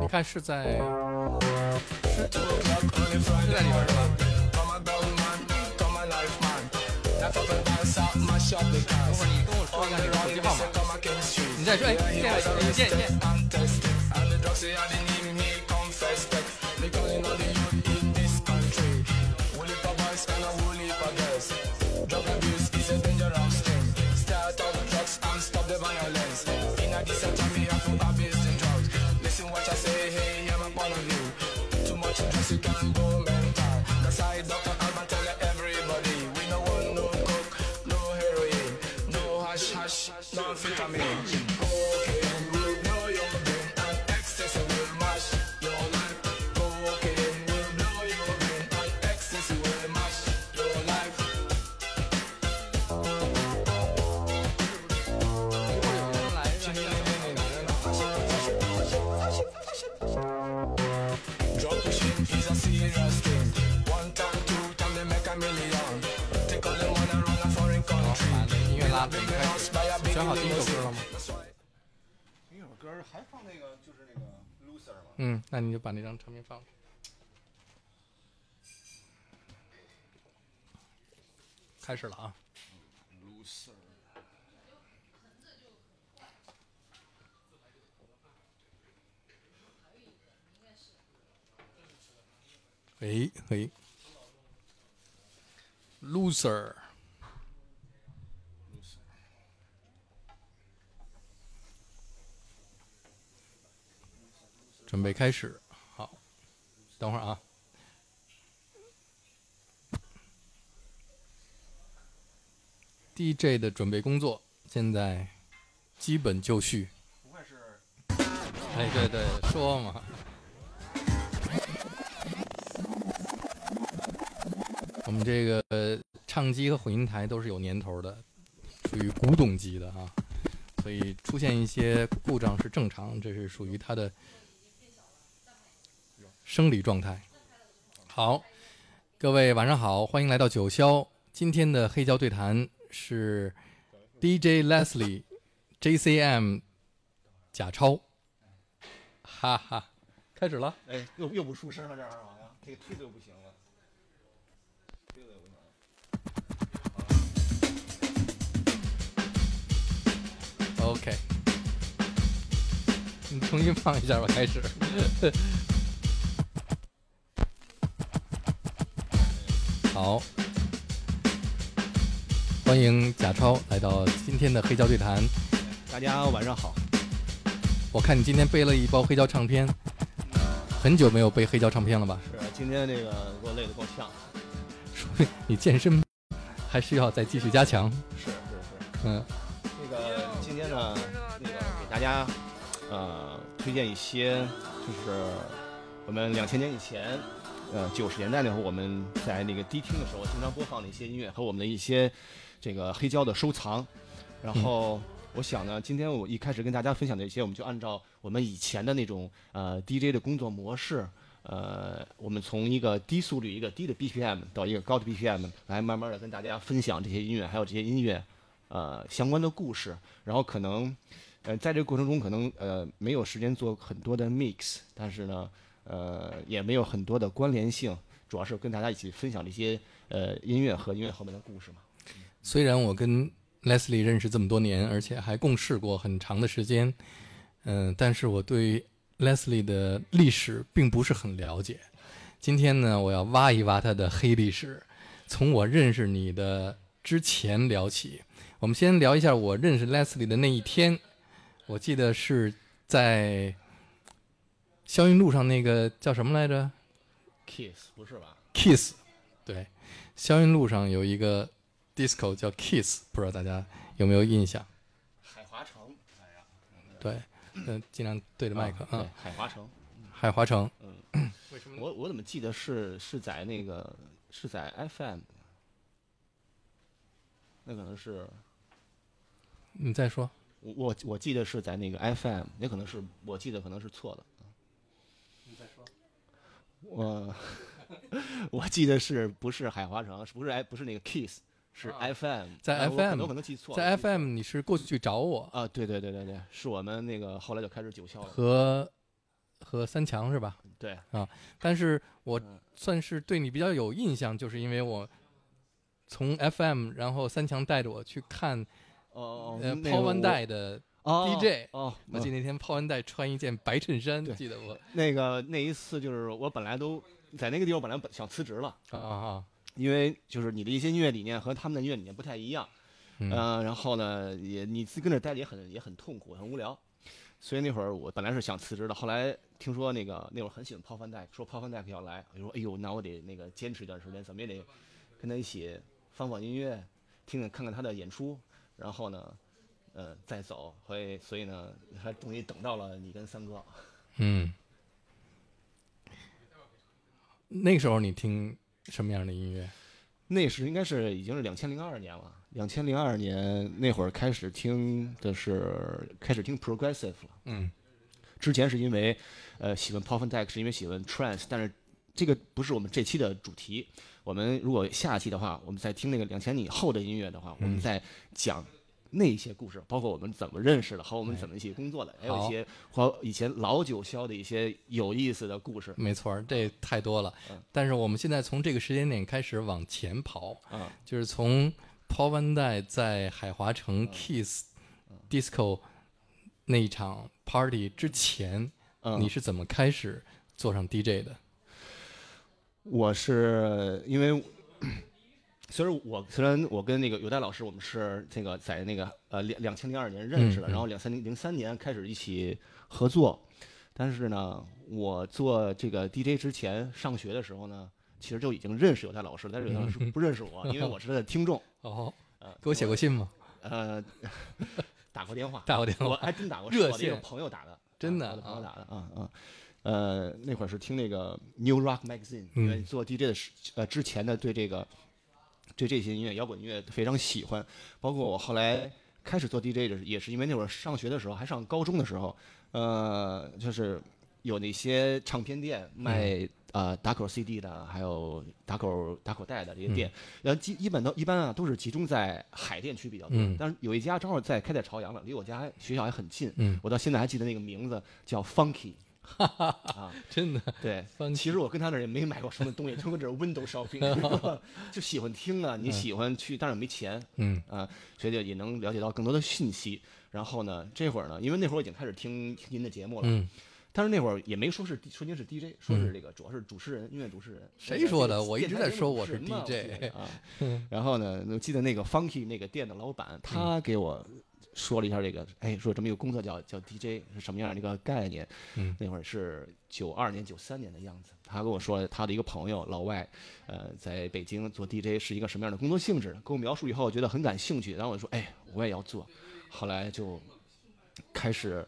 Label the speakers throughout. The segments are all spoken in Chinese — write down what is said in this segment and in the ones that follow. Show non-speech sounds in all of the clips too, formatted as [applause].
Speaker 1: 你看是在
Speaker 2: 是在里边是吧？
Speaker 1: 等会儿你跟我说一下你的手机号码，你再说，哎，这样，你见见。
Speaker 2: Drug abuse is a dangerous thing. Start out drugs and stop the violence. In a decent time, we have to abuse the drugs. Listen what I say, hey, I'm a point of view. Too much drugs, you can go mental. That's why Dr. Alban tell everybody. We no want no coke, no heroin, no hash hash, no amphetamine.
Speaker 1: 好第一首歌了吗
Speaker 3: 那首歌还放那个就是那个 loser 吗，
Speaker 1: 嗯，那你就把那张唱片放。开始了啊
Speaker 3: ！loser。
Speaker 1: 喂喂，loser，准备开始。好，等会儿啊。DJ 的准备工作现在基本就绪。
Speaker 3: 不会是
Speaker 1: 哎，对对，说嘛。我们这个呃唱机和混音台都是有年头的，属于古董级的啊，所以出现一些故障是正常，这是属于它的生理状态。好，各位晚上好，欢迎来到九霄。今天的黑胶对谈是 DJ Leslie、[laughs] JCM、贾超，哈哈，开始了。
Speaker 3: 哎，又又不出声了，这玩意儿好像这个推的又不行了。
Speaker 1: OK，你重新放一下吧，开始。好，欢迎贾超来到今天的黑胶对谈。
Speaker 3: 大家晚上好，
Speaker 1: 我看你今天背了一包黑胶唱片，很久没有背黑胶唱片了吧？
Speaker 3: 是今天这个给我累得够呛，
Speaker 1: 说明你健身还需要再继续加强。
Speaker 3: 是是是。
Speaker 1: 嗯，
Speaker 3: 那个今天呢，那个给大家呃推荐一些，就是我们两千年以前，呃九十年代那会儿我们在那个迪厅的时候经常播放的一些音乐和我们的一些这个黑胶的收藏。然后我想呢，今天我一开始跟大家分享的一些，我们就按照我们以前的那种呃 DJ 的工作模式。呃，我们从一个低速率、一个低的 BPM 到一个高的 BPM，来慢慢的跟大家分享这些音乐，还有这些音乐呃相关的故事，然后可能呃在这个过程中可能呃没有时间做很多的 mix，但是呢呃也没有很多的关联性，主要是跟大家一起分享这些呃音乐和音乐后面的故事嘛。
Speaker 1: 虽然我跟 Leslie 认识这么多年，而且还共事过很长的时间，嗯、但是我对 Leslie 的历史并不是很了解。今天呢，我要挖一挖他的黑历史，从我认识你的之前聊起。我们先聊一下我认识 Leslie 的那一天，我记得是在霄云路上那个叫什么来着
Speaker 3: Kiss 不是吧
Speaker 1: ？？Kiss，对，霄云路上有一个 disco 叫 Kiss，不知道大家有没有印象？
Speaker 3: 海华城，哎呀，
Speaker 1: 对，嗯、尽量对着麦克啊
Speaker 3: 对，海华城。
Speaker 1: 海华城。
Speaker 3: 嗯，[clears throat]
Speaker 1: 为什么
Speaker 3: 我我怎么记得是是在那个是在 FM，那可能是
Speaker 1: 你再说。
Speaker 3: 我我我记得是在那个 FM，也可能是我记得可能是错的。我 [laughs] 我记得是不是海华城？是不是哎，不是那个 Kiss，是
Speaker 1: 啊
Speaker 3: FM，
Speaker 1: 在
Speaker 3: 哎我可
Speaker 1: FM
Speaker 3: 能记错了，
Speaker 1: 在 FM 你是过去找我
Speaker 3: 啊，对对对对对，是我们那个后来就开始九霄了，
Speaker 1: 和和三强是吧？
Speaker 3: 对啊，
Speaker 1: 但是我
Speaker 3: 嗯
Speaker 1: 算是对你比较有印象，就是因为我从 FM，然后三强带着我去看
Speaker 3: 哦哦，
Speaker 1: 呃抛完
Speaker 3: 我
Speaker 1: 带的
Speaker 3: 哦
Speaker 1: DJ
Speaker 3: 哦，
Speaker 1: 我记得那天抛完带穿一件白衬衫，
Speaker 3: 对。
Speaker 1: 记得我。
Speaker 3: 那个那一次就是我本来都在那个地方，本来本想辞职了，
Speaker 1: 啊啊，
Speaker 3: 因为就是你的一些音乐理念和他们的音乐理念不太一样，
Speaker 1: 嗯。
Speaker 3: 嗯、然后呢，也你自己跟这待着也很也很痛苦，很无聊，所以那会儿我本来是想辞职的，后来听说那个那会儿很喜欢泡饭戴，说泡饭戴克要来，我就说哎呦，那我得那个坚持一段时间，怎么也得跟他一起放放音乐，听听看看他的演出，然后呢，呃，再走，所以所以呢，还终于等到了你跟三哥，
Speaker 1: 嗯。那个时候你听什么样的音乐？
Speaker 3: 那时应该是已经是两千零二年了，两千零二年那会儿开始听的是开始听 progressive 了。
Speaker 1: 嗯
Speaker 3: 之前是因为呃喜欢 Pop and Deck，是因为喜欢 trance，但是这个不是我们这期的主题。我们如果下期的话，我们再听那个两千年以后的音乐的话，我们再讲那些故事，包括我们怎么认识的，和我们怎么一起工作的，还有一些和以前老九霄的一些有意思的故事
Speaker 1: 没错儿，这太多了
Speaker 3: 嗯。
Speaker 1: 但是我们现在从这个时间点开始往前跑，
Speaker 3: 啊。
Speaker 1: 就是从抛完带在海华城 Kiss Disco 那一场 party 之前，
Speaker 3: 嗯，
Speaker 1: 你是怎么开始做上 DJ 的？
Speaker 3: 我是因为，虽然我虽然我跟那个有代老师，我们是这个在那个呃两两千零二年认识的，
Speaker 1: 嗯嗯。
Speaker 3: 然后两三零零三年开始一起合作，但是呢，我做这个 DJ 之前上学的时候呢，其实就已经认识有代老师，但是有代老师不认识我，[laughs] 因为我是他的听众，
Speaker 1: 哦，
Speaker 3: 呃，
Speaker 1: 给我写过信吗？
Speaker 3: 呃，[laughs] 打过电话，
Speaker 1: 打过电话。我？
Speaker 3: 还真打过，
Speaker 1: 热
Speaker 3: 是我朋友打的，
Speaker 1: 真的
Speaker 3: 啊我的朋友
Speaker 1: 啊
Speaker 3: 打的啊啊。呃，那会儿是听那个 New Rock Magazine，因为
Speaker 1: 嗯
Speaker 3: 做 DJ 的时呃之前的，对这个对这些音乐摇滚音乐非常喜欢，包括我后来开始做 DJ 的，也是因为那会儿上学的时候，还上高中的时候，呃，就是有那些唱片店卖呃打口 CD 的，还有打口打口袋的这些店，然后基一般都一般啊都是集中在海淀区比较多，
Speaker 1: 嗯。
Speaker 3: 但是有一家正好在开在朝阳了，离我家学校还很近，
Speaker 1: 嗯，
Speaker 3: 我到现在还记得那个名字叫 Funky，[laughs] 啊，
Speaker 1: 真的，
Speaker 3: 对其实我跟他那儿也没买过什么东西，就跟这儿 window shopping，就喜欢听啊，你喜欢去，但是没钱
Speaker 1: 嗯。
Speaker 3: 啊，所以就也能了解到更多的信息。然后呢，这会儿呢，因为那会儿我已经开始听听您的节目了，
Speaker 1: 嗯，
Speaker 3: 但是那会儿也没说是说您是 DJ，说是这个主要是主持人，音乐主持人。
Speaker 1: 谁说的？我一直在说我是 DJ
Speaker 3: 啊。[laughs] 然后呢，我记得那个 Funky 那个店的老板，他给我说了一下这个，哎，说这么一个工作叫叫 DJ 是什么样的一个概念。
Speaker 1: 嗯
Speaker 3: 那会儿是九二年、九三年的样子。他跟我说他的一个朋友老外，呃，在北京做 DJ 是一个什么样的工作性质，跟我描述以后，我觉得很感兴趣。然后我说，哎，我也要做。后来就开始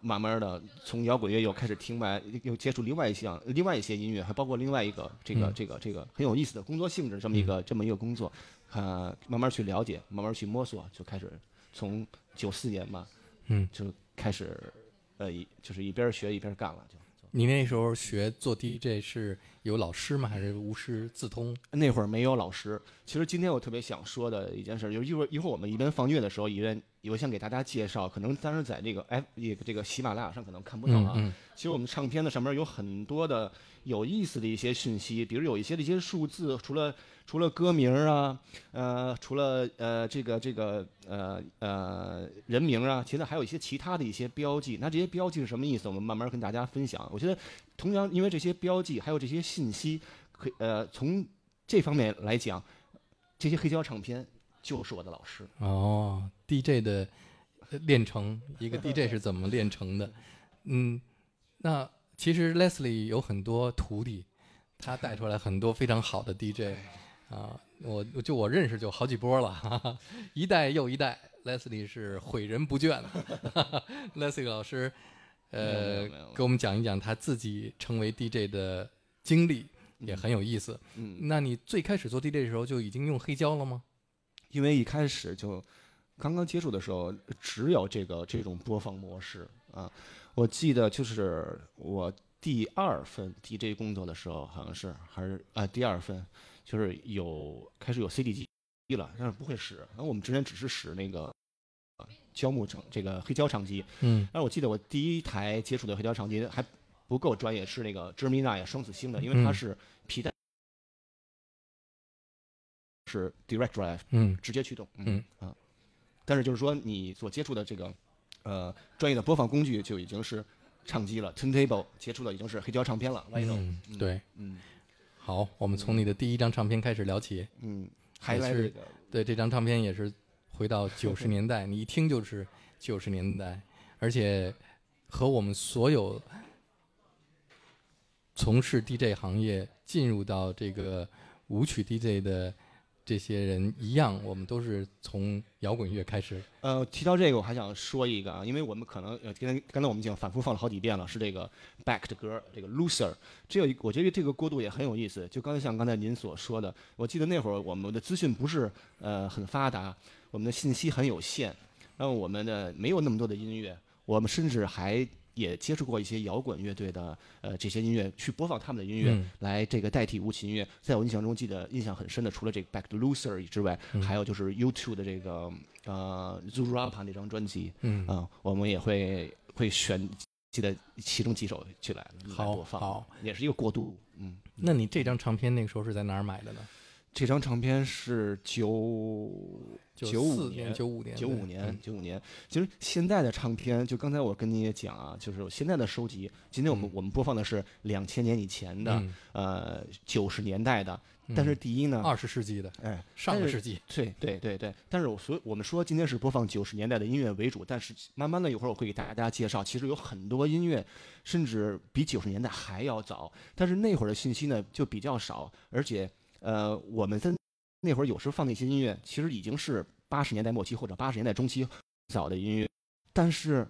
Speaker 3: 慢慢的从摇滚乐又开始听外，又接触另外一项另外一些音乐，还包括另外一个这个
Speaker 1: 嗯
Speaker 3: 这个这个很有意思的工作性质这么一个这么一个工作，呃，慢慢去了解，慢慢去摸索，就开始从九四年吧，
Speaker 1: 嗯，
Speaker 3: 就开始呃一就是一边学一边干了，就。
Speaker 1: 你那时候学做 DJ 是有老师吗？还是无师自通？
Speaker 3: 那会儿没有老师。其实今天我特别想说的一件事，就是一会儿一会儿我们一边放乐的时候，一边我想给大家介绍，可能当时在这个哎这个这个喜马拉雅上可能看不到啊。
Speaker 1: 嗯嗯
Speaker 3: 其实我们唱片的上面有很多的有意思的一些讯息，比如有一些的一些数字，除了除了歌名啊，呃，除了呃这个这个呃呃人名啊，其实还有一些其他的一些标记。那这些标记是什么意思？我们慢慢跟大家分享。我觉得同样因为这些标记还有这些信息，可以呃从这方面来讲，这些黑胶唱片就是我的老师。
Speaker 1: 哦，DJ 的呃练成，一个 DJ 是怎么练成的？嗯，那其实 Leslie 有很多徒弟，他带出来很多非常好的 DJ 啊，我就我认识就好几波了，哈哈，一代又一代，Leslie 是诲人不倦。哈 [laughs] 哈 Leslie 老师，呃给我们讲一讲他自己成为 DJ 的经历，也很有意思。
Speaker 3: 嗯，
Speaker 1: 那你最开始做 DJ 的时候就已经用黑胶了吗？
Speaker 3: 因为一开始就刚刚接触的时候，只有这个这种播放模式啊。我记得就是我第二份 DJ 工作的时候，好像是还是啊、第二份，就是有开始有 CD 机了，但是不会使。然后我们之前只是使那个呃胶木唱这个黑胶唱机，
Speaker 1: 嗯
Speaker 3: 但是我记得我第一台接触的黑胶唱机还不够专业，是那个 Germina 双子星的，因为它
Speaker 1: 嗯
Speaker 3: 是皮带，是 Direct Drive
Speaker 1: 嗯
Speaker 3: 直接驱动。
Speaker 1: 嗯
Speaker 3: 啊，但是就是说你所接触的这个呃专业的播放工具就已经是唱机了，turntable 接触的已经是黑胶唱片了。来
Speaker 1: 嗯，对，
Speaker 3: 嗯
Speaker 1: 好，我们从你的第一张唱片开始聊起。
Speaker 3: 嗯，还
Speaker 1: 是对，这张唱片也是回到九十年代，你一听就是九十年代，而且和我们所有从事 DJ 行业进入到这个舞曲 DJ 的这些人一样，我们都是从摇滚乐开始。
Speaker 3: 呃，提到这个，我还想说一个啊，因为我们可能呃，刚才刚才我们已经反复放了好几遍了，是这个 Back 的歌，这个 Loser，这有一我觉得这个过渡也很有意思。就刚才像刚才您所说的，我记得那会儿我们的资讯不是呃很发达，我们的信息很有限，然后我们的没有那么多的音乐，我们甚至还也接触过一些摇滚乐队的呃这些音乐，去播放他们的音乐，
Speaker 1: 嗯
Speaker 3: 来这个代替舞曲音乐。在我印象中，记得印象很深的，除了这个 Back to Loser 之外，
Speaker 1: 嗯
Speaker 3: 还有就是 YouTube 的这个呃 Zurapa 那张专辑
Speaker 1: 嗯，
Speaker 3: 啊、我们也会会选记得其中几首去来播放，
Speaker 1: 好，
Speaker 3: 也是一个过渡。嗯，
Speaker 1: 那你这张唱片那个时候是在哪儿买的呢？
Speaker 3: 这张唱片是九九五
Speaker 1: 四年、九五年、
Speaker 3: 九五年，九五年。其实现在的唱片，就刚才我跟你也讲啊，就是现在的收集。今天我们、
Speaker 1: 嗯
Speaker 3: 我们播放的是两千年以前的，
Speaker 1: 嗯
Speaker 3: 呃，九十年代的。但是
Speaker 1: 嗯
Speaker 3: 第一呢，
Speaker 1: 二十世纪的，
Speaker 3: 哎，
Speaker 1: 上个世纪，
Speaker 3: 对对对对，但是我所以我们说今天是播放九十年代的音乐为主，但是慢慢的一会儿我会给大家介绍，其实有很多音乐甚至比九十年代还要早，但是那会儿的信息呢就比较少，而且呃我们在那会儿有时候放那些音乐，其实已经是八十年代末期或者八十年代中期早的音乐，但是。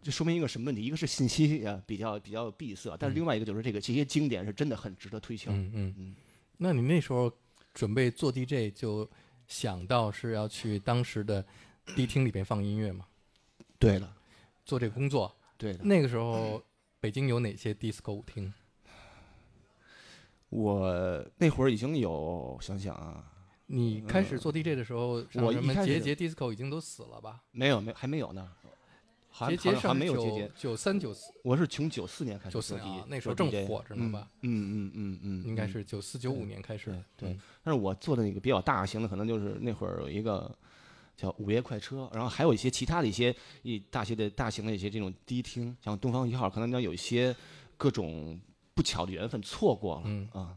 Speaker 3: 这说明一个什么问题？一个是信息啊比较比较闭塞，但是
Speaker 1: 嗯
Speaker 3: 另外一个就是这个这些经典是真的很值得推敲。
Speaker 1: 嗯嗯
Speaker 3: 嗯
Speaker 1: 那你那时候准备做 DJ 就想到是要去当时的迪厅里边放音乐吗？
Speaker 3: 对了，
Speaker 1: 做这个工作，
Speaker 3: 对的。
Speaker 1: 那个时候北京有哪些 disco 舞厅？
Speaker 3: 我那会儿已经有想想啊，
Speaker 1: 你开始做 DJ 的时候，
Speaker 3: 我
Speaker 1: 什么
Speaker 3: 一开始
Speaker 1: 节节 disco 已经都死了吧？
Speaker 3: 没有没还没有呢，还
Speaker 1: 节节上
Speaker 3: 好像还没有节节，
Speaker 1: 九三九四
Speaker 3: 我是从九四年开始做 DJ，
Speaker 1: 那时候正火着呢吧？
Speaker 3: 嗯嗯嗯嗯嗯，
Speaker 1: 应该
Speaker 3: 嗯
Speaker 1: 是九四九五年开始
Speaker 3: 对。但是我做的那个比较大型的，可能就是那会儿有一个叫午夜快车，然后还有一些其他的一些一大些的大型的一些这种迪厅，像东方一号，可能要有一些各种不巧的缘分错过了。
Speaker 1: 嗯
Speaker 3: 啊，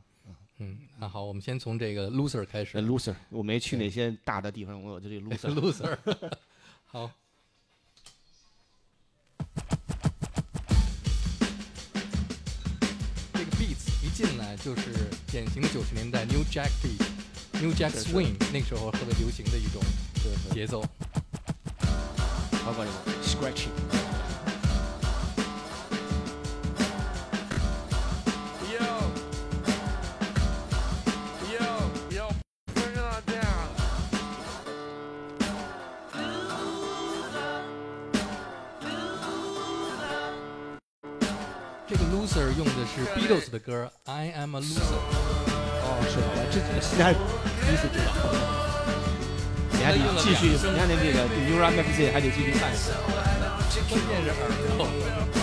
Speaker 1: 嗯，那好，我们先从这个 loser 开始
Speaker 3: 那。loser，我没去
Speaker 1: 对
Speaker 3: 那些大的地方，我就这 [laughs] loser。
Speaker 1: loser，[laughs] 好。这个 beats 一进来就是典型的九十年代 New Jack beat，New Jack Swing，那个时候特别流行的一种节奏。
Speaker 3: 包括这个 scratching。
Speaker 1: Loser 用的是 Beatles 的歌《I Am a Loser》。
Speaker 3: 哦，是的？这现在第一次知道。你还得继续，你看那这个 New Rock Magazine 还得继续看。
Speaker 1: 关键是耳朵。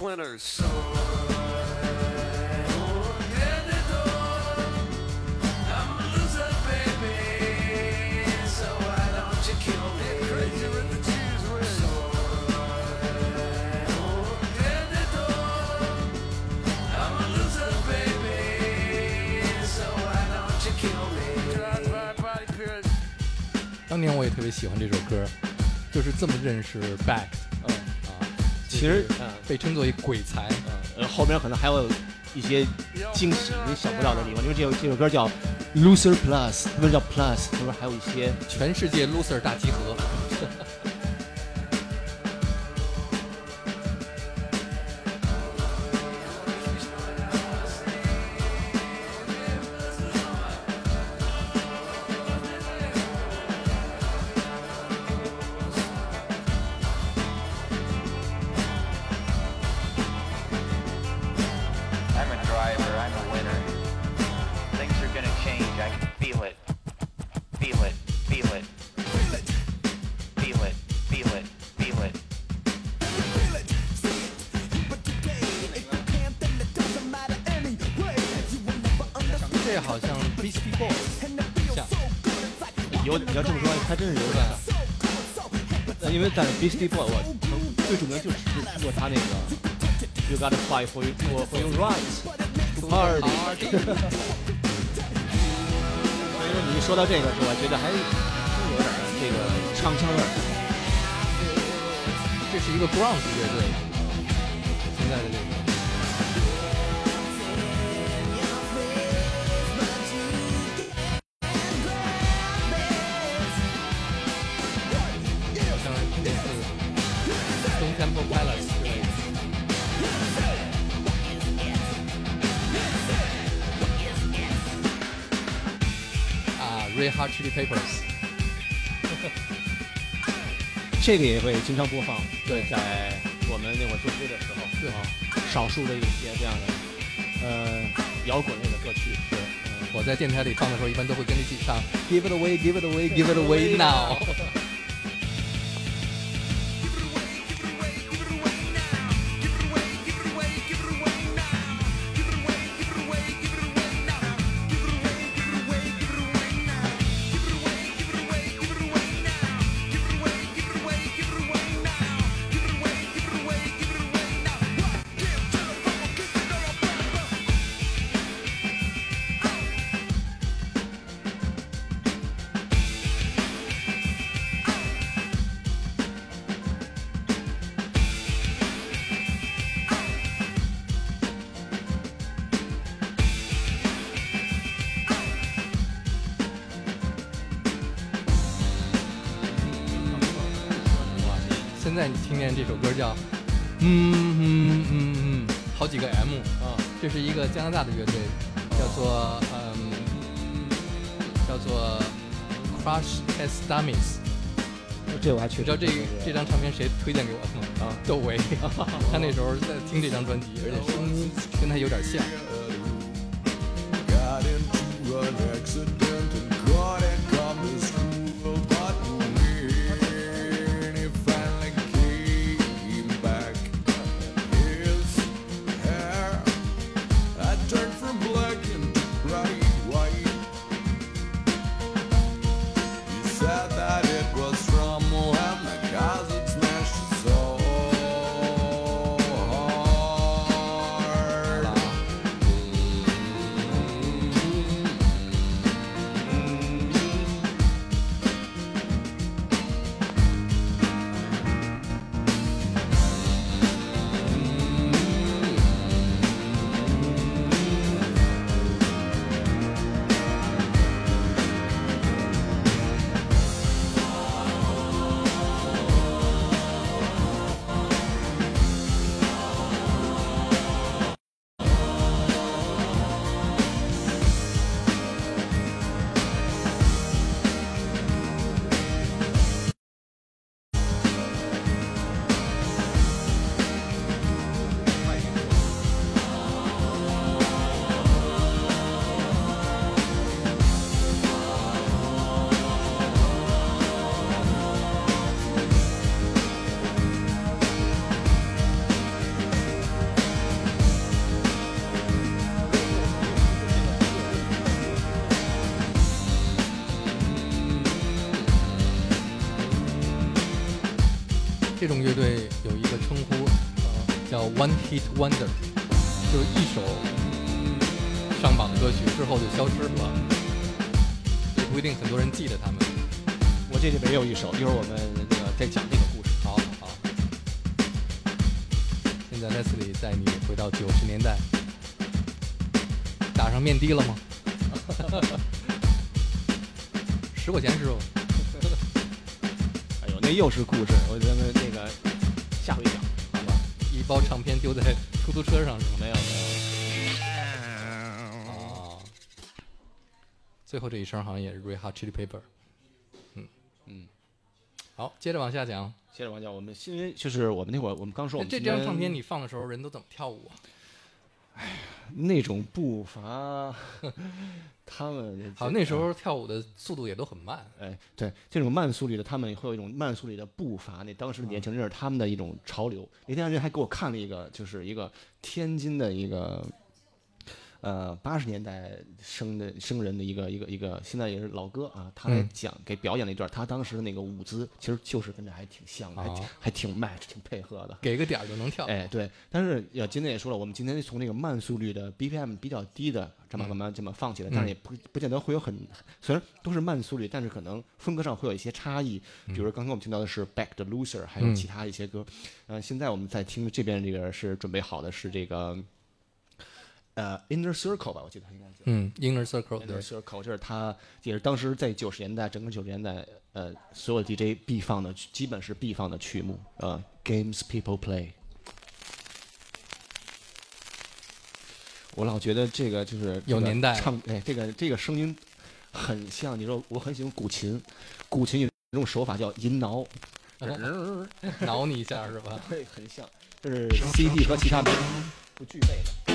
Speaker 4: Pierce.
Speaker 1: 当年我也特别喜欢这首歌，就是这么认识 Back
Speaker 3: 嗯，
Speaker 1: 啊。
Speaker 3: 其实
Speaker 1: 就是
Speaker 3: 嗯
Speaker 1: 被称作一鬼才，
Speaker 3: 呃，后面可能还有一些惊喜你想不到的地方，因为这首这首歌叫 Loser Plus，不是叫 Plus，是不是还有一些
Speaker 1: 全世界 loser 大集合。Beastie
Speaker 3: Boy，我最著名就是听过他那个 You Gotta Fight for You for for Your Rights to Party。所以说你一说到这个，我觉得还真有点这个唱腔味儿。
Speaker 1: 这是一个 g r o u n d 乐队，Chili Peppers，[laughs]
Speaker 3: 这个也会经常播放。对，在我们那会儿做歌的时候，
Speaker 1: 对
Speaker 3: 啊，少数的一些这样的呃摇滚类的歌曲。对，嗯
Speaker 1: 我在电台里放的时候，一般都会跟着一起唱 Give it away, give it away, give it away now。是一个加拿大的乐队，叫做嗯，叫做 Crush Test Dummies。
Speaker 3: 这我还确实
Speaker 1: 你知道这这张唱片谁推荐给我的吗？
Speaker 3: 啊
Speaker 1: 窦唯，[laughs] 他那时候在听这张专辑，而且声音跟他有点像。
Speaker 5: Hit Wonder，就是一首上榜的歌曲之后就消失了，也不一定很多人记得他们。
Speaker 3: 我这里边也有一首，一会儿我们那个再讲这个故事。
Speaker 5: 好好，现在 Leslie 带你回到九十年代，打上面的了吗？十块钱师傅。[laughs]
Speaker 3: 哎呦，那又是故事，我咱们那个下回讲，好吧？
Speaker 5: 一包唱片丢在出租车上是吗？
Speaker 3: 没有没有。
Speaker 5: 哦，最后这一声好像也是 Red Hot Chili Pepper。嗯
Speaker 3: 嗯，
Speaker 5: 好，接着往下讲。
Speaker 3: 接着往讲，我们因为就是我们那会儿，我们刚说我们
Speaker 5: 这张唱片你放的时候，人都怎么跳舞啊？
Speaker 3: 那种步伐，[laughs] 他们
Speaker 5: 好，那时候跳舞的速度也都很慢。
Speaker 3: 哎，对这种慢速率的，他们会有一种慢速率的步伐。那当时的年轻人是他们的一种潮流。那天人还给我看了一个，就是一个天津的一个，呃，八十年代生的生人的一个一个一个，现在也是老哥啊。他来
Speaker 5: 嗯
Speaker 3: 讲给表演了一段，他当时的那个舞姿，其实就是跟这还挺像的，还挺
Speaker 5: 哦
Speaker 3: 还挺 match，挺配合的。
Speaker 5: 给个点儿就能跳。
Speaker 3: 哎，对，但是要今天也说了，我们今天从这个慢速率的 BPM 比较低的这么慢慢这么放起来，但是也不不见得会有很，虽然都是慢速率，但是可能风格上会有一些差异。比如刚刚我们听到的是 Back the Loser，还有
Speaker 5: 嗯
Speaker 3: 其他一些歌。嗯、现在我们在听这边这个是准备好的是这个，呃，Inner Circle 吧，我记得它应该叫。
Speaker 5: 嗯，Inner Circle Inner
Speaker 3: Circle，这是他也是当时在九十年代，整个九十年代，呃，所有 DJ 必放的，基本是必放的曲目，呃，Games People Play。我老觉得这个就是
Speaker 5: 有年代
Speaker 3: 唱哎，这个这个声音很像，你说我很喜欢古琴，古琴有一种手法叫银挠，[laughs]
Speaker 5: 挠你一下是吧？[laughs]
Speaker 3: 对很像，这是 CD 和其他不不具备的。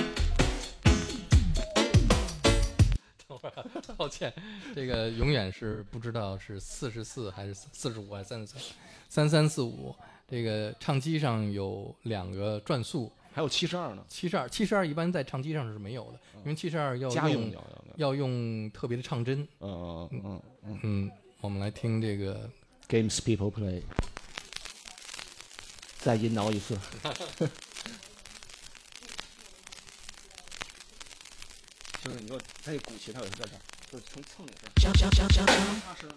Speaker 3: [laughs]
Speaker 5: 抱歉，这个永远是不知道是四十四还是四十五还是三十三，三三四五。这个唱机上有两个转速，
Speaker 3: 还有七十二呢，
Speaker 5: 七十二，七十二一般在唱机上是没有的，因为七十二要
Speaker 3: 家用
Speaker 5: 用
Speaker 3: 要
Speaker 5: 用特别的唱针。
Speaker 3: 嗯嗯嗯嗯
Speaker 5: 嗯，我们来听这个
Speaker 3: ，Games People Play，再引导一次。[laughs] 就是你说它这鼓起它有这这，就是从蹭的事儿。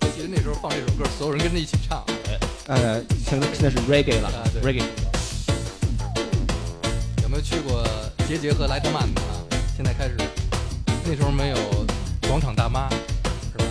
Speaker 5: 我记得那时候放这首歌，所有人跟着一起唱。
Speaker 3: 呃，现在现在是 Reggae 了
Speaker 5: 啊对
Speaker 3: ，Reggae。
Speaker 5: 有没有去过杰杰和莱特曼的啊？现在开始，那时候没有广场大妈，是吧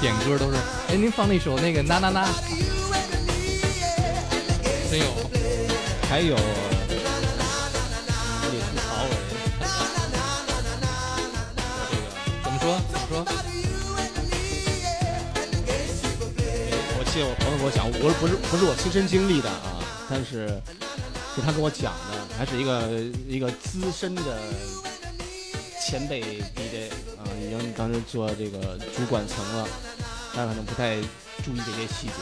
Speaker 1: 点歌都是，哎，您放那首那个那那那，真有。
Speaker 3: 还有李吐槽我这个。
Speaker 1: 怎么说？怎么说？
Speaker 3: 我记得我朋友给我讲，我不是不是我亲身经历的啊，但是是他跟我讲的，还是一个一个资深的前辈 DJ，已经当时做这个主管层了，他可能不太注意这些细节，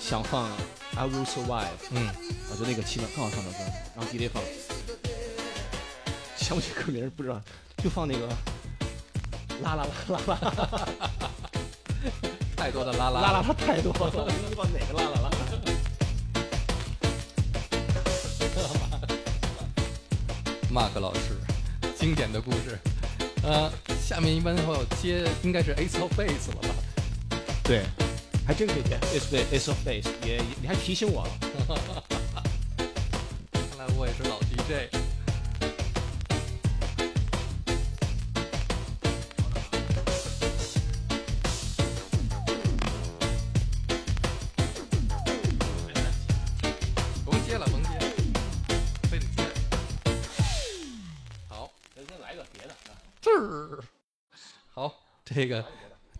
Speaker 3: 想放 I Will Survive，
Speaker 1: 嗯，
Speaker 3: 我觉得那个气氛，刚好唱首歌，然后 DJ 放，想不起歌名不知道，就放那个啦啦啦啦啦。
Speaker 1: 太多的啦啦
Speaker 3: 啦啦他太多了，不知道哪个拉拉拉。
Speaker 1: Mark 老师经典的故事。呃，下面一般会有接，应该是 Ace of Base 了吧？
Speaker 3: 对，还真可以接 It's the It's of Base，也也你还提醒我了。[laughs]
Speaker 1: 看来我也是老 DJ。这个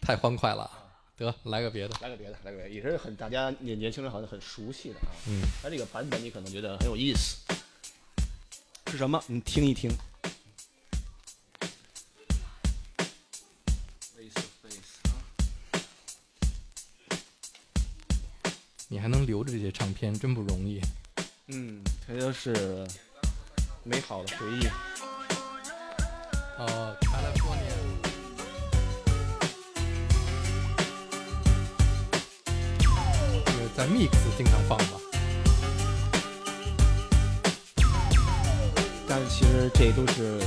Speaker 1: 太欢快了，得来个别的。
Speaker 3: 来个别的，来个别的，也是很大家年年轻人好像很熟悉的啊。
Speaker 1: 嗯，
Speaker 3: 它这个版本你可能觉得很有意思，是什么？你听一听。
Speaker 1: 你还能留着这些唱片，真不容易。
Speaker 3: 嗯，这就是美好的回忆。
Speaker 1: 哦，California。这个在 Mix 经常放吧？
Speaker 3: 但是其实这都是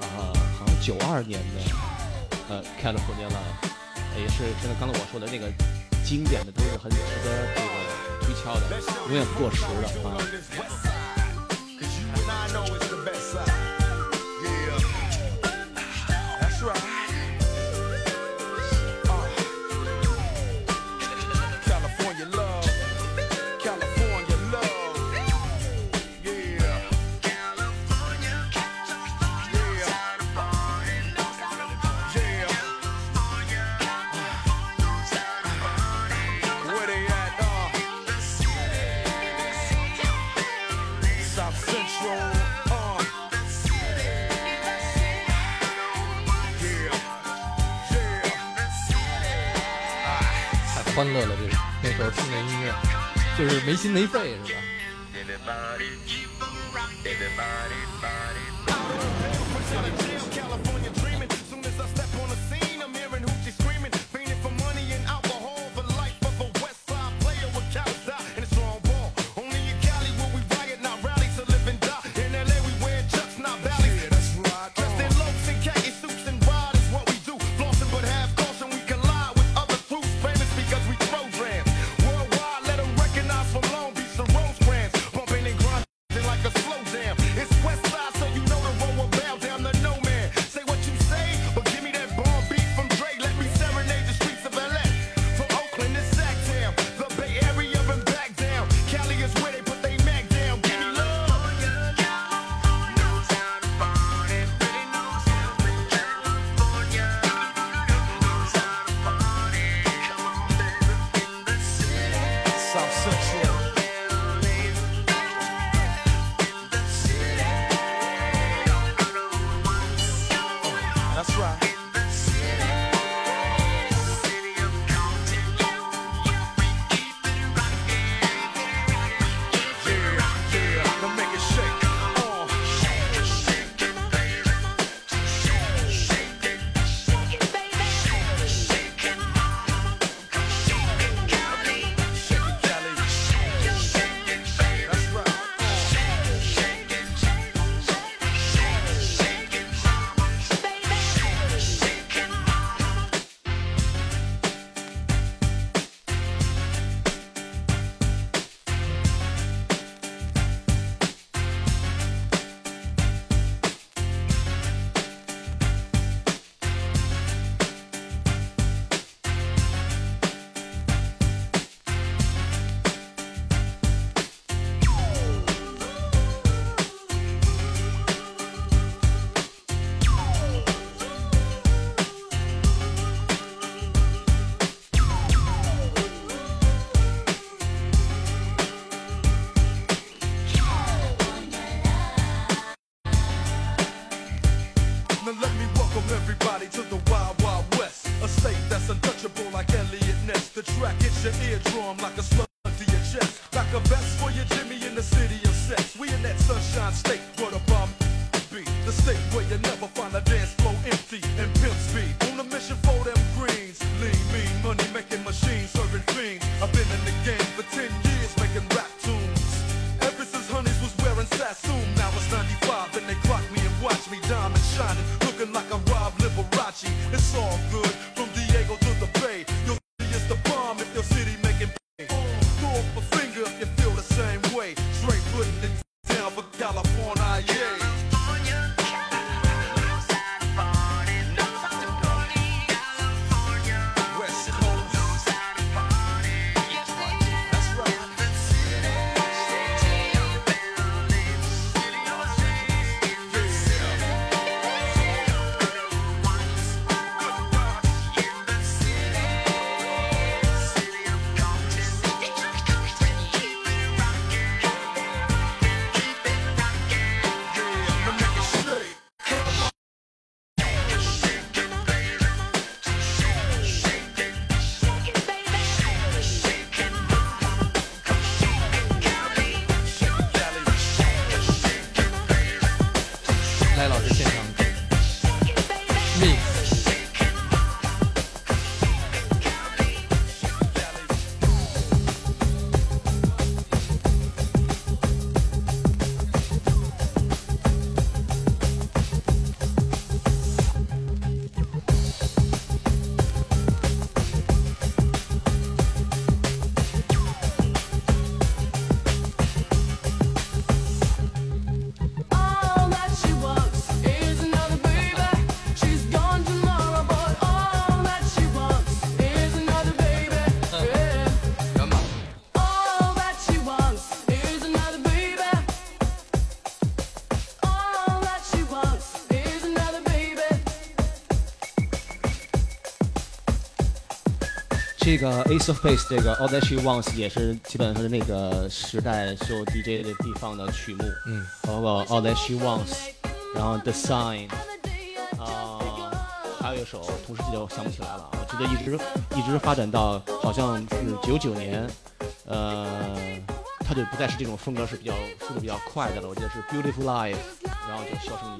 Speaker 3: 啊、好像九二年的呃 California Love，也是真的刚才我说的那个经典的，都是很值得这个推敲的，永远不过时的啊。
Speaker 1: 没费，是吧？
Speaker 3: 这个 Ace of Base 这个 All That She Wants 也是基本上是那个时代受 DJ 的地方的曲目，
Speaker 1: 嗯，
Speaker 3: 包括 All That She Wants，然后 The Sign，啊、还有一首，同时记得我想不起来了，我记得一直一直发展到好像是九九年，呃，它就不再是这种风格，是比较速度比较快的了，我记得是 Beautiful Life，然后就销声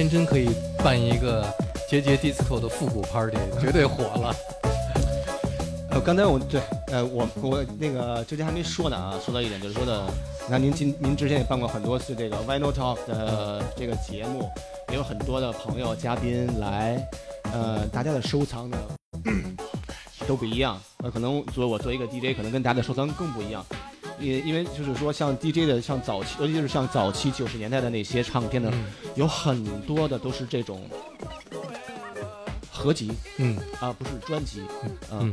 Speaker 1: 天真可以办一个节节 disco 的复古 party，绝对火了。
Speaker 3: 呃，刚才我对，呃，我我那个之前还没说呢啊，说到一点就是说的，你看您今您之前也办过很多次这个 Vinyl Talk 的这个节目，也有很多的朋友嘉宾来，呃，大家的收藏呢 [clears throat] 都不一样，呃，可能作为我作为一个 DJ，可能跟大家的收藏更不一样。也因为就是说，像 DJ 的，像早期，尤其是像早期九十年代的那些唱片呢，
Speaker 1: 嗯
Speaker 3: 有很多的都是这种合集，
Speaker 1: 嗯
Speaker 3: 啊，不是专辑，
Speaker 1: 嗯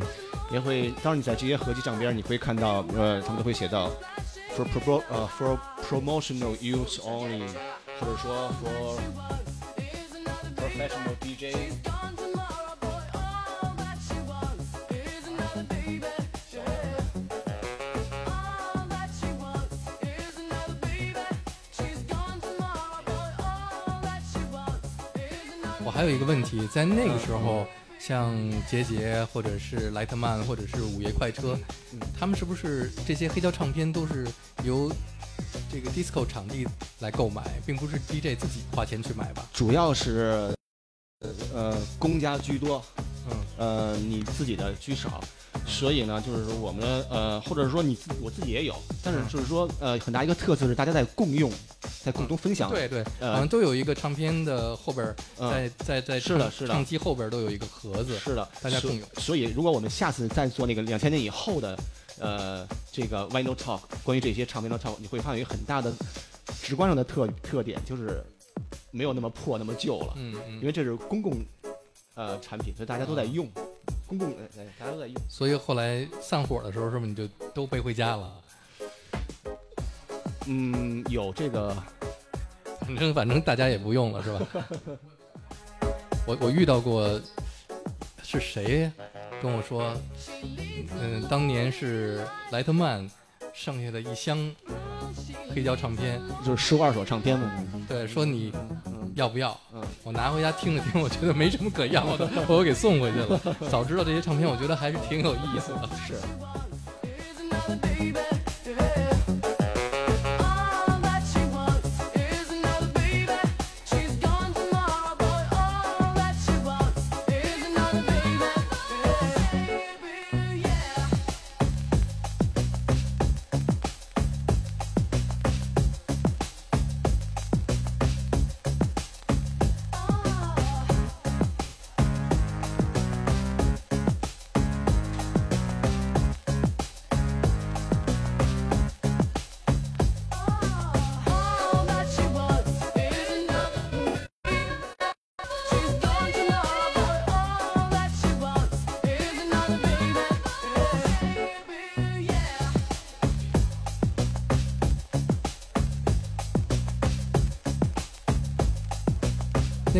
Speaker 3: 也会，当然你在这些合集上边，你会看到，呃，他们都会写到 for pro 呃 for promotional use only，或者说 for professional DJ。
Speaker 1: 还有一个问题，在那个时候，像杰杰或者是莱特曼或者是午夜快车，他们是不是这些黑胶唱片都是由这个 disco 场地来购买，并不是 DJ 自己花钱去买吧？
Speaker 3: 主要是呃公家居多，
Speaker 1: 嗯。
Speaker 3: 呃你自己的居少，所以呢，就是说我们呃或者说你自我自己也有，但是就是说呃很大一个特色是大家在共用，在共同分享。
Speaker 1: 对对，
Speaker 3: 呃。
Speaker 1: 好像都有一个唱片的后边在在在
Speaker 3: 是的是的。
Speaker 1: 唱机后边儿都有一个盒子，
Speaker 3: 是的，
Speaker 1: 大家共用。
Speaker 3: 所以，如果我们下次再做那个两千年以后的，呃，这个 vinyl talk，关于这些唱片的 talk，你会发现有一个很大的直观上的特特点，就是没有那么破、那么旧了，
Speaker 1: 嗯嗯。
Speaker 3: 因为这是公共呃产品所以大家都在用公共的大家都在用。
Speaker 1: 所以后来散伙的时候是不是你就都背回家了？
Speaker 3: 嗯有这个
Speaker 1: 反正反正大家也不用了是吧？[laughs] 我我遇到过是谁跟我说？嗯当年是莱特曼剩下的一箱黑胶唱片，
Speaker 3: 就是十五二手唱片嘛。
Speaker 1: 对，说你要不要？
Speaker 3: 嗯，
Speaker 1: 我拿回家听了听，我觉得没什么可要的，我又给送回去了。早知道这些唱片，我觉得还是挺有意思的。
Speaker 3: 是。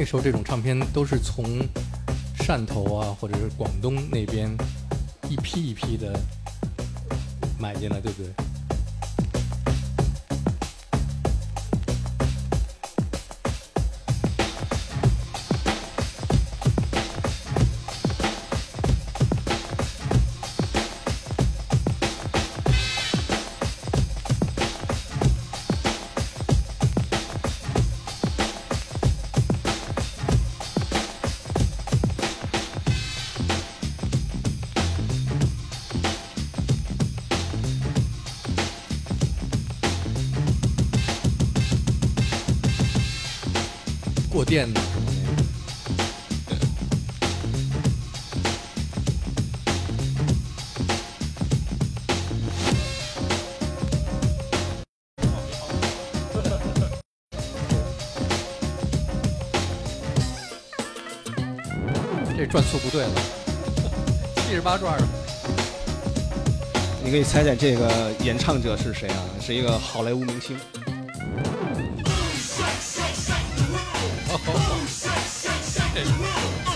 Speaker 1: 说这种唱片都是从汕头啊或者是广东那边一批一批的买进来对不对？速不对了 [laughs] 七十八转
Speaker 3: 你可以猜猜这个演唱者是谁啊？是一个好莱坞明星。[laughs]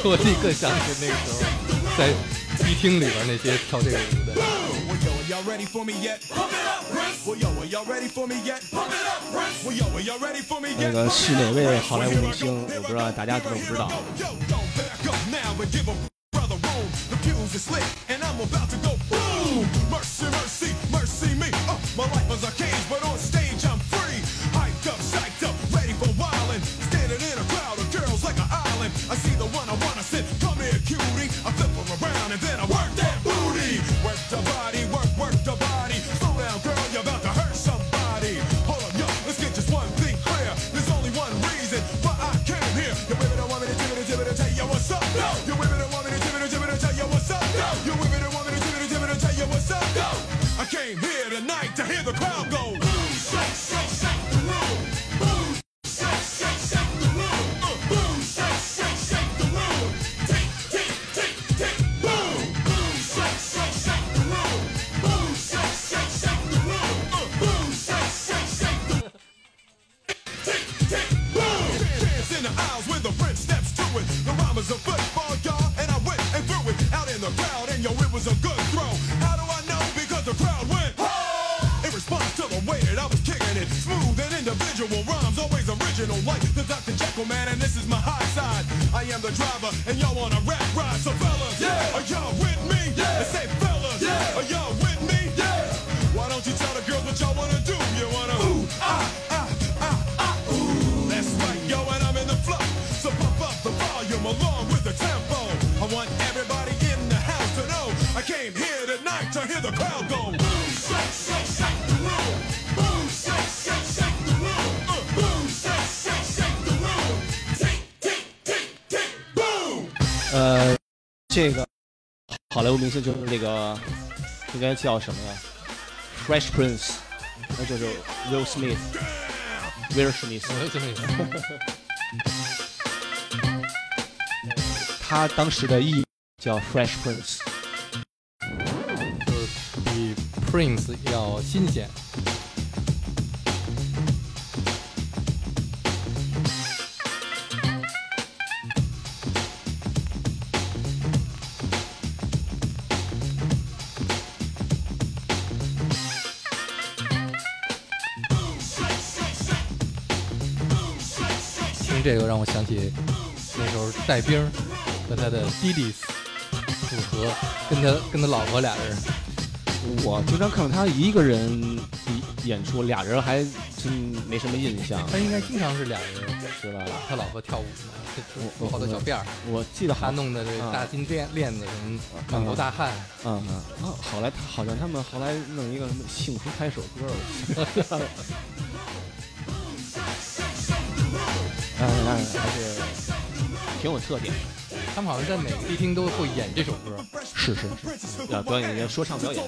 Speaker 1: 我立刻想起那时候在迪厅里边那些跳这个舞的。
Speaker 3: 那个是哪位好莱坞明星？我不知道大家知不知道。
Speaker 6: give a
Speaker 3: 这个好莱坞明星就是那个应该叫什么呀 fresh prince 那就是 rose smith
Speaker 1: wear smith
Speaker 3: 他当时的意义叫 fresh prince
Speaker 1: 就是比 prince 要新鲜听这个让我想起那时候戴兵儿和他的弟弟组合，跟他跟他老婆俩人。
Speaker 3: 我经常看到他一个人演出，俩人还真没什么印象，
Speaker 1: 他应该经常是俩人，
Speaker 3: 是吧？
Speaker 1: 他老婆跳舞嘛，这有好多小辫儿，
Speaker 3: 我记得好，
Speaker 1: 他弄的这大金链链子什么满头大汗。
Speaker 3: 嗯嗯，哦，后来好像他们后来弄一个什么幸福拍手歌，[laughs] 还是挺有特点的。
Speaker 1: 他们好像在每个迪厅都会演这首歌。
Speaker 3: 是是是，呃，表演一些说唱表演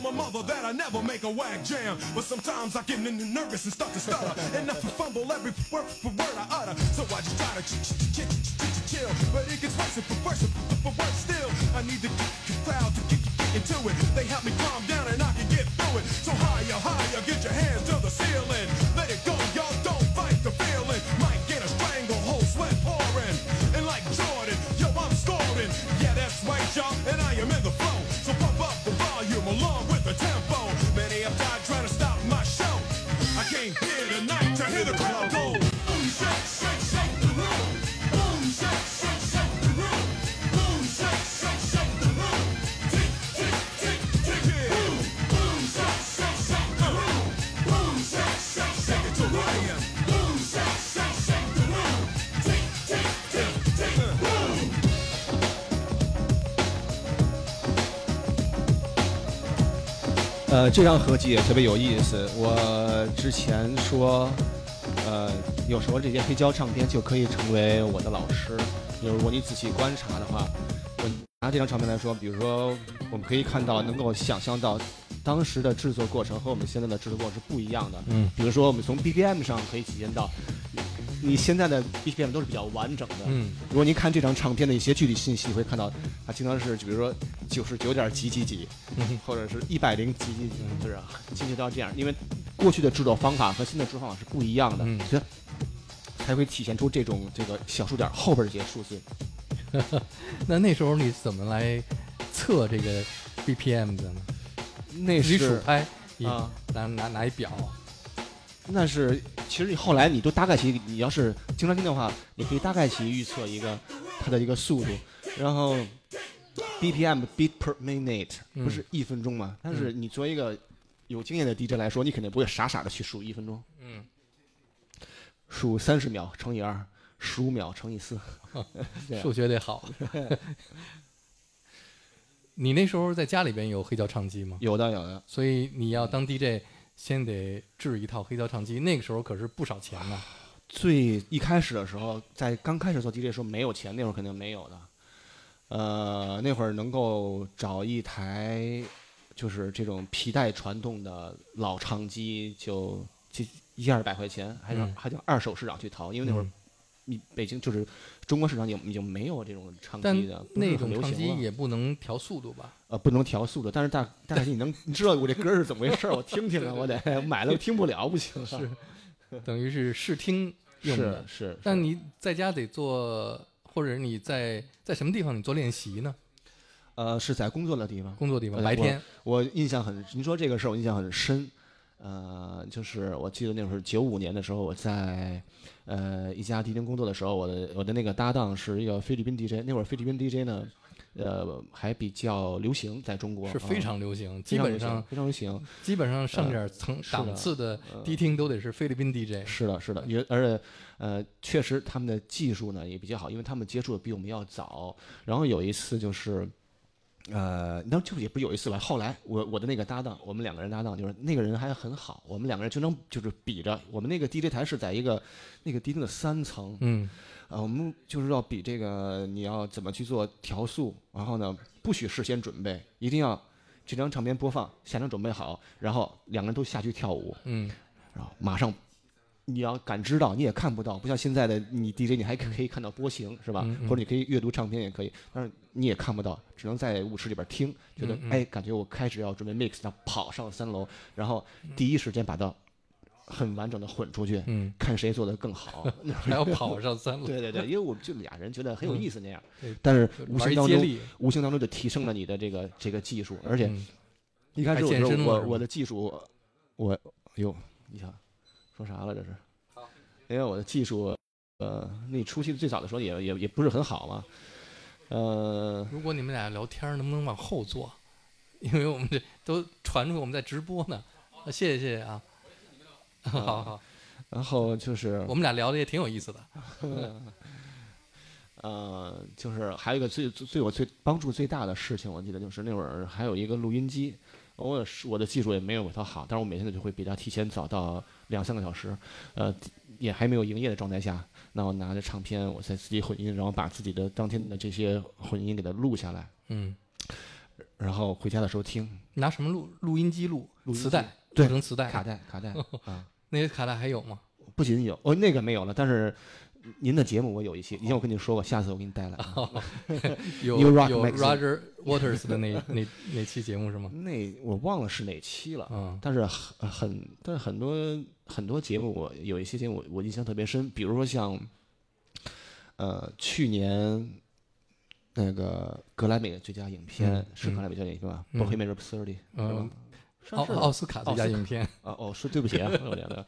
Speaker 3: 呃，这张合集也特别有意思。我之前说，呃，有时候这些黑胶唱片就可以成为我的老师。如果你仔细观察的话，我拿这张唱片来说，比如说，我们可以看到，能够想象到当时的制作过程和我们现在的制作过程是不一样的。
Speaker 1: 嗯，
Speaker 3: 比如说，我们从 BPM 上可以体现到，你现在的 BPM 都是比较完整的。
Speaker 1: 嗯，
Speaker 3: 如果您看这张唱片的一些具体信息，你会看到它经常是，比如说九十九点几几几，
Speaker 1: 嗯
Speaker 3: 或者是一百零几几几，就是精确到这样。因为过去的制作方法和新的制作方法是不一样的，
Speaker 1: 嗯
Speaker 3: 所以才会体现出这种这个小数点后边这些数字。[laughs]
Speaker 1: 那那时候你怎么来测这个 BPM 的呢？
Speaker 3: 那
Speaker 1: 自己数
Speaker 3: 是
Speaker 1: 拍，一
Speaker 3: 啊
Speaker 1: 拿拿拿一表，
Speaker 3: 那是，其实你后来你都大概其，你要是经常听的话，你可以大概其预测一个它的一个速度，然后 BPM beat per minute
Speaker 1: 嗯
Speaker 3: 不是一分钟嘛？但是你作为一个有经验的 DJ 来说，你肯定不会傻傻的去数一分钟，
Speaker 1: 嗯，
Speaker 3: 数三十秒乘以二，十五秒乘以四，[laughs] 啊
Speaker 1: 数学得好。[laughs] 你那时候在家里边有黑胶唱机吗？
Speaker 3: 有的有的。
Speaker 1: 所以你要当 DJ，先得制一套黑胶唱机，那个时候可是不少钱呢。
Speaker 3: 最一开始的时候，在刚开始做 DJ 的时候没有钱，那会儿肯定没有的。呃，那会儿能够找一台就是这种皮带传动的老唱机，就就一二百块钱，还是、
Speaker 1: 嗯
Speaker 3: 还叫二手市场去淘，因为那会儿
Speaker 1: 嗯
Speaker 3: 你北京就是中国市场已经已经没有这种唱
Speaker 1: 但
Speaker 3: 机的，
Speaker 1: 那
Speaker 3: 很
Speaker 1: 种唱机也不能调速度吧？
Speaker 3: 呃不能调速度，但是大但是你能你知道我这歌是怎么回事，我听听啊，我得买了听不了不行啊，[laughs]
Speaker 1: 是等于是试听用的
Speaker 3: 是。是，
Speaker 1: 但你在家得做，或者你在在什么地方你做练习呢？
Speaker 3: 呃是在工作的地方，
Speaker 1: 工作地方，
Speaker 3: 呃
Speaker 1: 白天。
Speaker 3: 我印象很，您说这个事儿我印象很深，呃，就是我记得那会儿九五年的时候，我在呃一家迪厅工作的时候，我的我的那个搭档是一个菲律宾 DJ，那会儿菲律宾 DJ 呢，呃还比较流行在中国，
Speaker 1: 是非
Speaker 3: 啊
Speaker 1: 常流行，基本上
Speaker 3: 非常流行，
Speaker 1: 基本上上点层档次的
Speaker 3: 呃
Speaker 1: 迪厅都得是菲律宾 DJ。
Speaker 3: 是的，是的，也而且呃，确实他们的技术呢也比较好，因为他们接触的比我们要早。然后有一次就是，呃，那就也不有一次吧。后来我我的那个搭档，我们两个人搭档，就是那个人还很好，我们两个人就能就是比着。我们那个 DJ 台是在一个那个 DJ 的三层，
Speaker 1: 嗯，
Speaker 3: 呃，我们就是要比这个你要怎么去做调速，然后呢不许事先准备，一定要这张唱片播放，现场准备好，然后两个人都下去跳舞，
Speaker 1: 嗯，
Speaker 3: 然后马上你要感知到，你也看不到，不像现在的你 DJ，你还可可以看到波形是吧？
Speaker 1: 嗯嗯
Speaker 3: 或者你可以阅读唱片也可以，但是你也看不到，只能在舞池里边听，觉得、哎，感觉我开始要准备 mix，然后跑上三楼，然后第一时间把它很完整的混出去，
Speaker 1: 嗯，
Speaker 3: 看谁做的更好。[laughs]
Speaker 1: 还要跑上三楼，
Speaker 3: 对对对，因为我们就俩人觉得很有意思那样，
Speaker 1: 对
Speaker 3: 但是无形当中无形当中就提升了你的这个这个技术，而且
Speaker 1: 嗯
Speaker 3: 一开始我我我的技术，我哟，你想说啥了这是？因为我的技术呃，那初期最早的时候也也也不是很好嘛。呃，
Speaker 1: 如果你们俩聊天儿，能不能往后坐？[laughs] 因为我们这都传出去我们在直播呢。啊谢谢谢谢啊。好好，
Speaker 3: 然后就是
Speaker 1: 我们俩聊的也挺有意思的。[laughs]
Speaker 3: 呃，就是还有一个最最对我最帮助最大的事情，我记得就是那会儿还有一个录音机，我我的技术也没有他好，但是我每天就会比他提前早到两三个小时，呃，也还没有营业的状态下，那我拿着唱片，我在自己混音，然后把自己的当天的这些混音给它录下来，
Speaker 1: 嗯，
Speaker 3: 然后回家的时候听
Speaker 1: 拿什么录？录音机录？
Speaker 3: 录音机
Speaker 1: 磁带？
Speaker 3: 对
Speaker 1: 录成磁带？
Speaker 3: 卡带卡带 [laughs] 啊，
Speaker 1: 那些卡带还有吗？
Speaker 3: 不仅有哦那个没有了，但是。您的节目我有一期，以前我跟你说过，下次我给你带来。[laughs]
Speaker 1: 有有 Roger Waters 的那那那期节目是吗？
Speaker 3: 那我忘了是哪期了，
Speaker 1: 嗯
Speaker 3: 但是很很，但是很多很多节目我有一些节目我我印象特别深，比如说像，呃，去年那个格莱美最佳影片、是格莱美最佳影片吧？
Speaker 1: 嗯《
Speaker 3: Bohemian Rhapsody》
Speaker 1: 嗯，
Speaker 3: 上市了。
Speaker 1: 奥奥斯卡最佳影片。
Speaker 3: 啊哦，是对不起啊，我觉得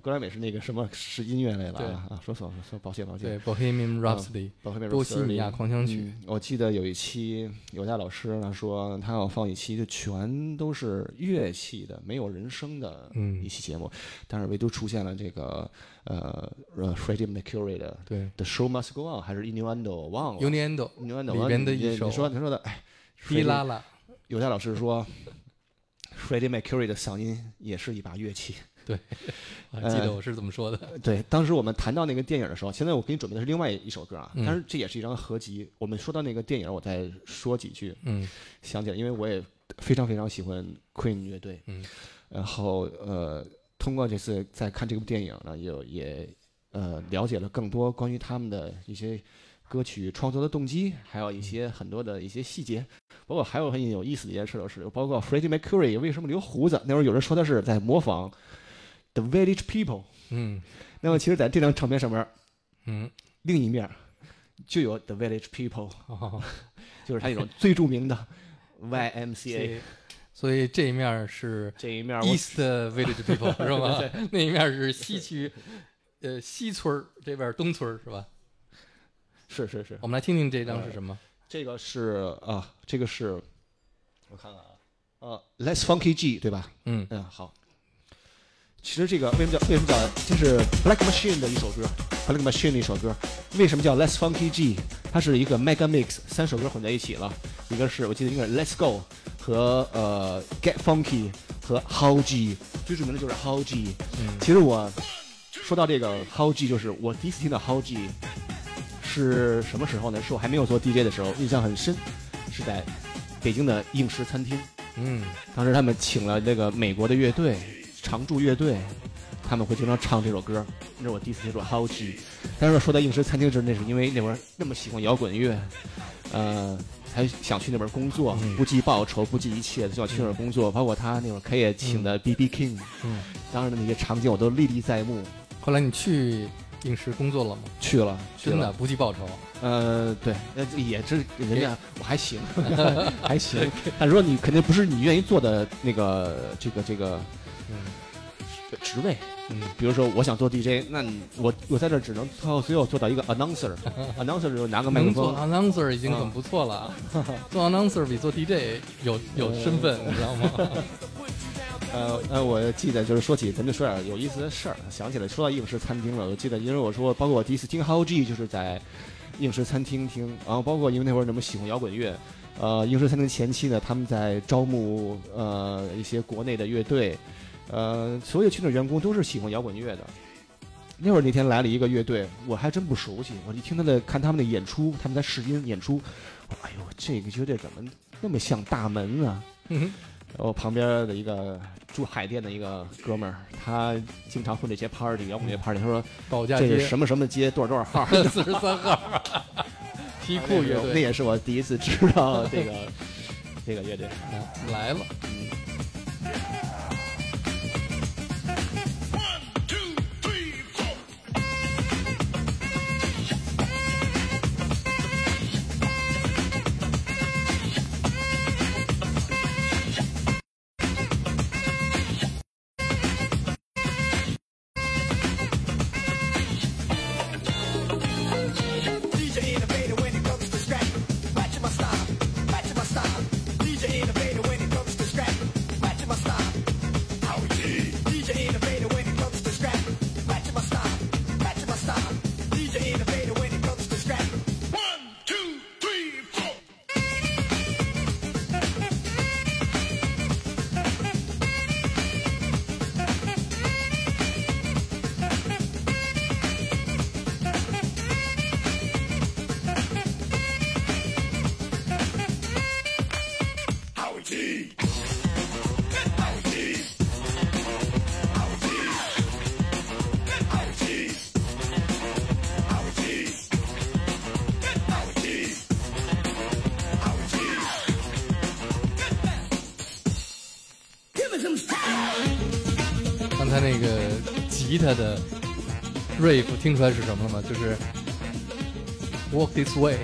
Speaker 3: 格莱美是那个什么是音乐类的
Speaker 1: 对
Speaker 3: 啊啊，说错了说抱歉抱歉。
Speaker 1: 对，Bohemian Rhapsody，波西米亚狂想曲。
Speaker 3: 嗯我记得有一期有家老师呢说他要放一期就全都是乐器的，没有人声的
Speaker 1: 嗯
Speaker 3: 一期节目，但是唯独出现了这个呃呃 Freddie Mercury 的
Speaker 1: 对
Speaker 3: The Show Must Go On 还是 Innuendo 忘了
Speaker 1: Uniendo
Speaker 3: Innuendo
Speaker 1: 里边的
Speaker 3: 你
Speaker 1: 一首
Speaker 3: 你说你说的哎，
Speaker 1: 滴啦啦，
Speaker 3: 有家老师说 Freddie Mercury 的嗓音也是一把乐器。[laughs]
Speaker 1: 对，我还记得我是怎么说的。
Speaker 3: 对，当时我们谈到那个电影的时候，现在我给你准备的是另外一首歌啊，
Speaker 1: 嗯
Speaker 3: 但是这也是一张合集。我们说到那个电影，我再说几句。
Speaker 1: 嗯
Speaker 3: 想起来，因为我也非常非常喜欢 Queen 乐队，
Speaker 1: 嗯，
Speaker 3: 然后呃，通过这次在看这部电影呢，也有也呃了解了更多关于他们的一些歌曲创作的动机，还有一些很多的一些细节，包括还有很有意思的一件事就是，包括 Freddie Mercury 为什么留胡子，那会儿有人说他是在模仿 The Village People，
Speaker 1: 嗯
Speaker 3: 那么其实在这张唱片上面，
Speaker 1: 嗯，
Speaker 3: 另一面就有 The Village People，
Speaker 1: 哦，[laughs]
Speaker 3: 就是他那种最著名的 [laughs] YMCA。
Speaker 1: 所以这一面是
Speaker 3: 这一面
Speaker 1: East Village People [laughs] 是吧？那一面是西区，呃，西村儿这边东村儿是吧？
Speaker 3: 是是是，
Speaker 1: 我们来听听这张是什么？
Speaker 3: 这个是啊，这个是，我看看啊，呃，Let's Funky G 对吧？
Speaker 1: 嗯
Speaker 3: 嗯，好。其实这个为什么叫为什么叫就是 Black Machine 的一首歌，Black Machine 的一首歌，为什么叫 Let's Funky G？它是一个 Mega Mix，三首歌混在一起了，一个是我记得应该是 Let's Go 和呃 Get Funky 和 How G，最著名的就是 How G。
Speaker 1: 嗯
Speaker 3: 其实我说到这个 How G，就是我第一次听到 How G 是什么时候呢？是我还没有做 DJ 的时候，印象很深，是在北京的应时餐厅。
Speaker 1: 嗯
Speaker 3: 当时他们请了那个美国的乐队常驻乐队，他们会经常唱这首歌，那是我第一次接触 How G。但是说到应时餐厅时，那是因为那会儿那么喜欢摇滚乐，呃，才想去那边工作，
Speaker 1: 嗯
Speaker 3: 不计报酬，不计一切的就要去那边工作。包括他那会儿开业请的 B.B. King，
Speaker 1: 嗯。
Speaker 3: 当时的那些场景我都历历在目。
Speaker 1: 后来你去应时工作了吗？
Speaker 3: 去了，去
Speaker 1: 真的不计报酬。
Speaker 3: 呃，对，那，也是人家我还行，[laughs] 还行。但如果你肯定不是你愿意做的那个这个这个
Speaker 1: 嗯
Speaker 3: 职位，
Speaker 1: 嗯
Speaker 3: 比如说我想做 DJ，那你我我在这只能最后最后做到一个 announcer，announcer [laughs] 就拿个麦克
Speaker 1: 风做
Speaker 3: 风
Speaker 1: ，announcer 已经很不错了，[laughs] 做 announcer 比做 DJ 有有身份，你知道吗？[laughs]
Speaker 3: 呃呃，我记得就是说起，咱就说点有意思的事儿。想起来说到影视餐厅了，我记得因为我说，包括我第一次听 How G 就是在影视餐厅听，然后包括因为那会儿那么喜欢摇滚乐，呃，影视餐厅前期呢，他们在招募呃一些国内的乐队，呃，所有去那员工都是喜欢摇滚乐的。那会儿那天来了一个乐队，我还真不熟悉，我一听他的看他们的演出，他们在试音演出，哎呦，这个乐队怎么那么像大门啊？然后旁边的一个住海淀的一个哥们儿，他经常混这些 party 摇滚乐 party。他说
Speaker 1: 保家街
Speaker 3: 这是什么什么街多少多少号，[laughs]
Speaker 1: 四十三号，[laughs] 皮裤乐队
Speaker 3: 那也是我第一次知道这个 [laughs] 这个乐队。
Speaker 1: 来了。才的 riff 听出来是什么了吗？就是 Walk This Way，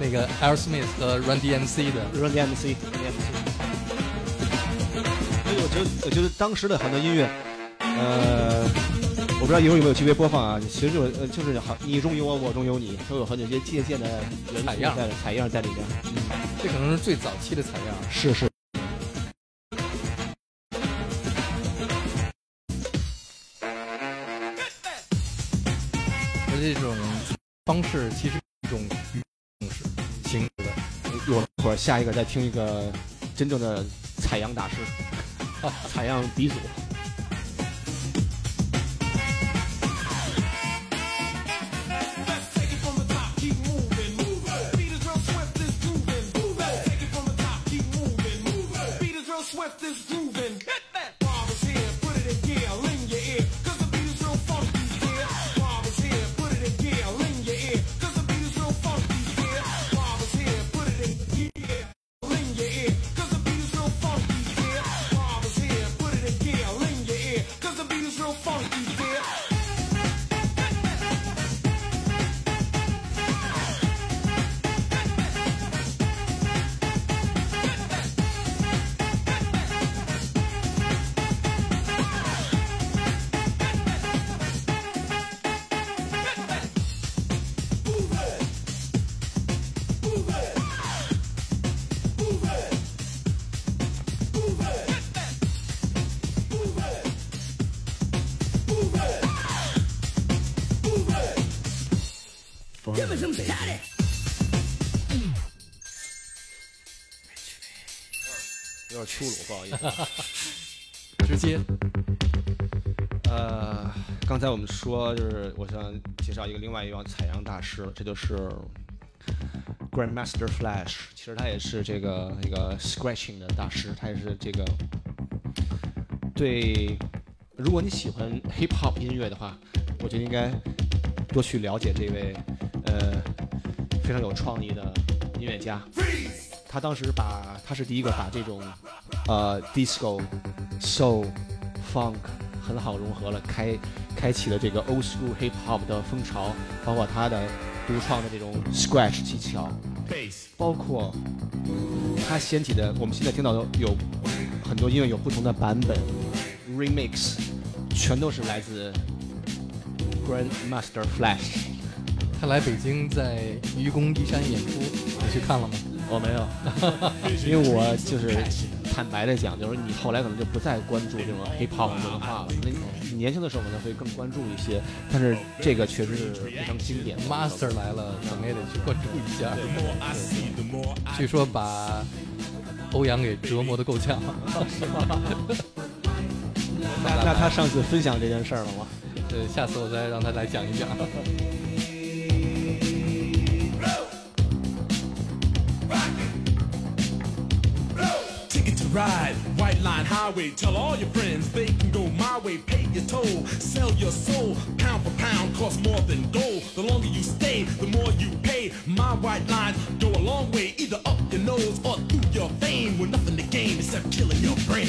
Speaker 1: 那个 Aerosmith 和 Run DMC 的。
Speaker 3: Run DMC，Run DMC。所以我觉得，我觉得当时的很多音乐，呃，我不知道一会儿有没有机会播放啊。其实就是呃，就是好，你中有我，我中有你，都有很多些借鉴的元素
Speaker 1: 采样
Speaker 3: 在采样在里边。
Speaker 1: 嗯这可能是最早期的采样。
Speaker 3: 是是。
Speaker 1: 方式其实一种形式形式的。
Speaker 3: 一会儿下一个再听一个真正的采样大师，[laughs] 采样鼻祖。哈 [laughs] 哈
Speaker 1: 直接
Speaker 3: 呃，刚才我们说，就是我想介绍一个另外一位采样大师，这就是 Grandmaster Flash。其实他也是这个一个 scratching 的大师，他也是这个对，如果你喜欢 hip hop 音乐的话，我觉得应该多去了解这位呃非常有创意的音乐家。他当时把他是第一个把这种呃 disco、soul、funk 很好融合了，开开启了这个 old school hip hop 的风潮，包括他的独创的这种 scratch 技巧，包括他掀起的我们现在听到的有很多音乐有不同的版本 remix，全都是来自 Grandmaster Flash。
Speaker 1: 他来北京在愚公移山演出，你去看了吗？
Speaker 3: 我没有，[laughs] 因为我就是坦白的讲，就是你后来可能就不再关注这种 hip hop 文化了。那你年轻的时候可能会更关注一些，但是这个确实是非常经典。
Speaker 1: Master 来了，怎么也得去关注一下。据说把欧阳给折磨的够呛。[laughs] [laughs]
Speaker 3: 那那他上次分享这件事儿了吗？
Speaker 1: 呃，下次我再让他来讲一讲。
Speaker 7: ride, white line highway. Tell all your friends they can go my way. Pay your toll, sell your soul. Pound for pound costs more than gold. The longer you stay, the more you pay. My white lines go a long way, either up your nose or through your vein. With nothing to gain except killing your brain.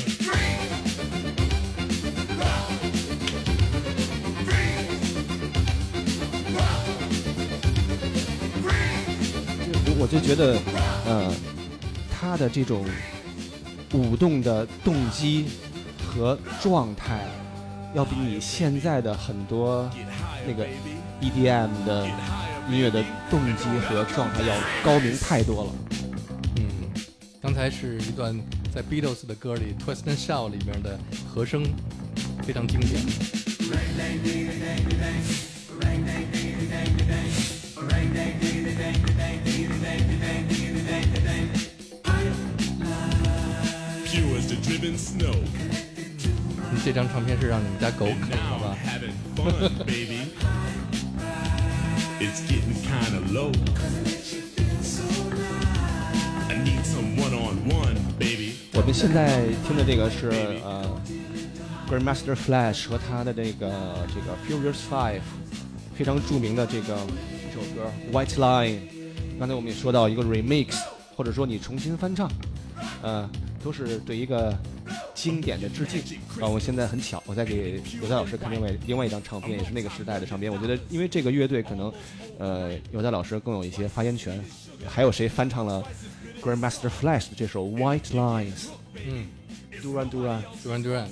Speaker 3: 我我就觉得，呃，他的这种 舞动的动机和状态，要比你现在的很多那个 EDM 的音乐的动机和状态要高明太多了。
Speaker 1: 嗯，刚才是一段在 Beatles 的歌里《Twist and Shout》里面的和声，非常经典。
Speaker 7: Pure as the driven snow.
Speaker 1: 嗯 [laughs] [laughs] 这张唱片是让你们家狗啃的
Speaker 7: Now
Speaker 1: 吧
Speaker 7: I'm？having fun, baby. It's getting kinda low. I need some one-on-one, baby.
Speaker 3: 我们现在听的这个是呃，Grandmaster Flash 和他的这个这个 Furious Five 非常着名的这个一首歌《White Line》。刚才我们也说到一个 remix，或者说你重新翻唱，呃， 都是对一个经典的致敬。然后我现在很巧，我在给有代老师看另外另外一张唱片，也是那个时代的唱片。我觉得，因为这个乐队可能，呃，有代老师更有一些发言权。还有谁翻唱了 Grandmaster Flash 的这首 White Lines？
Speaker 1: 嗯
Speaker 3: ，Duran Duran。
Speaker 1: ，Duran Duran，Duran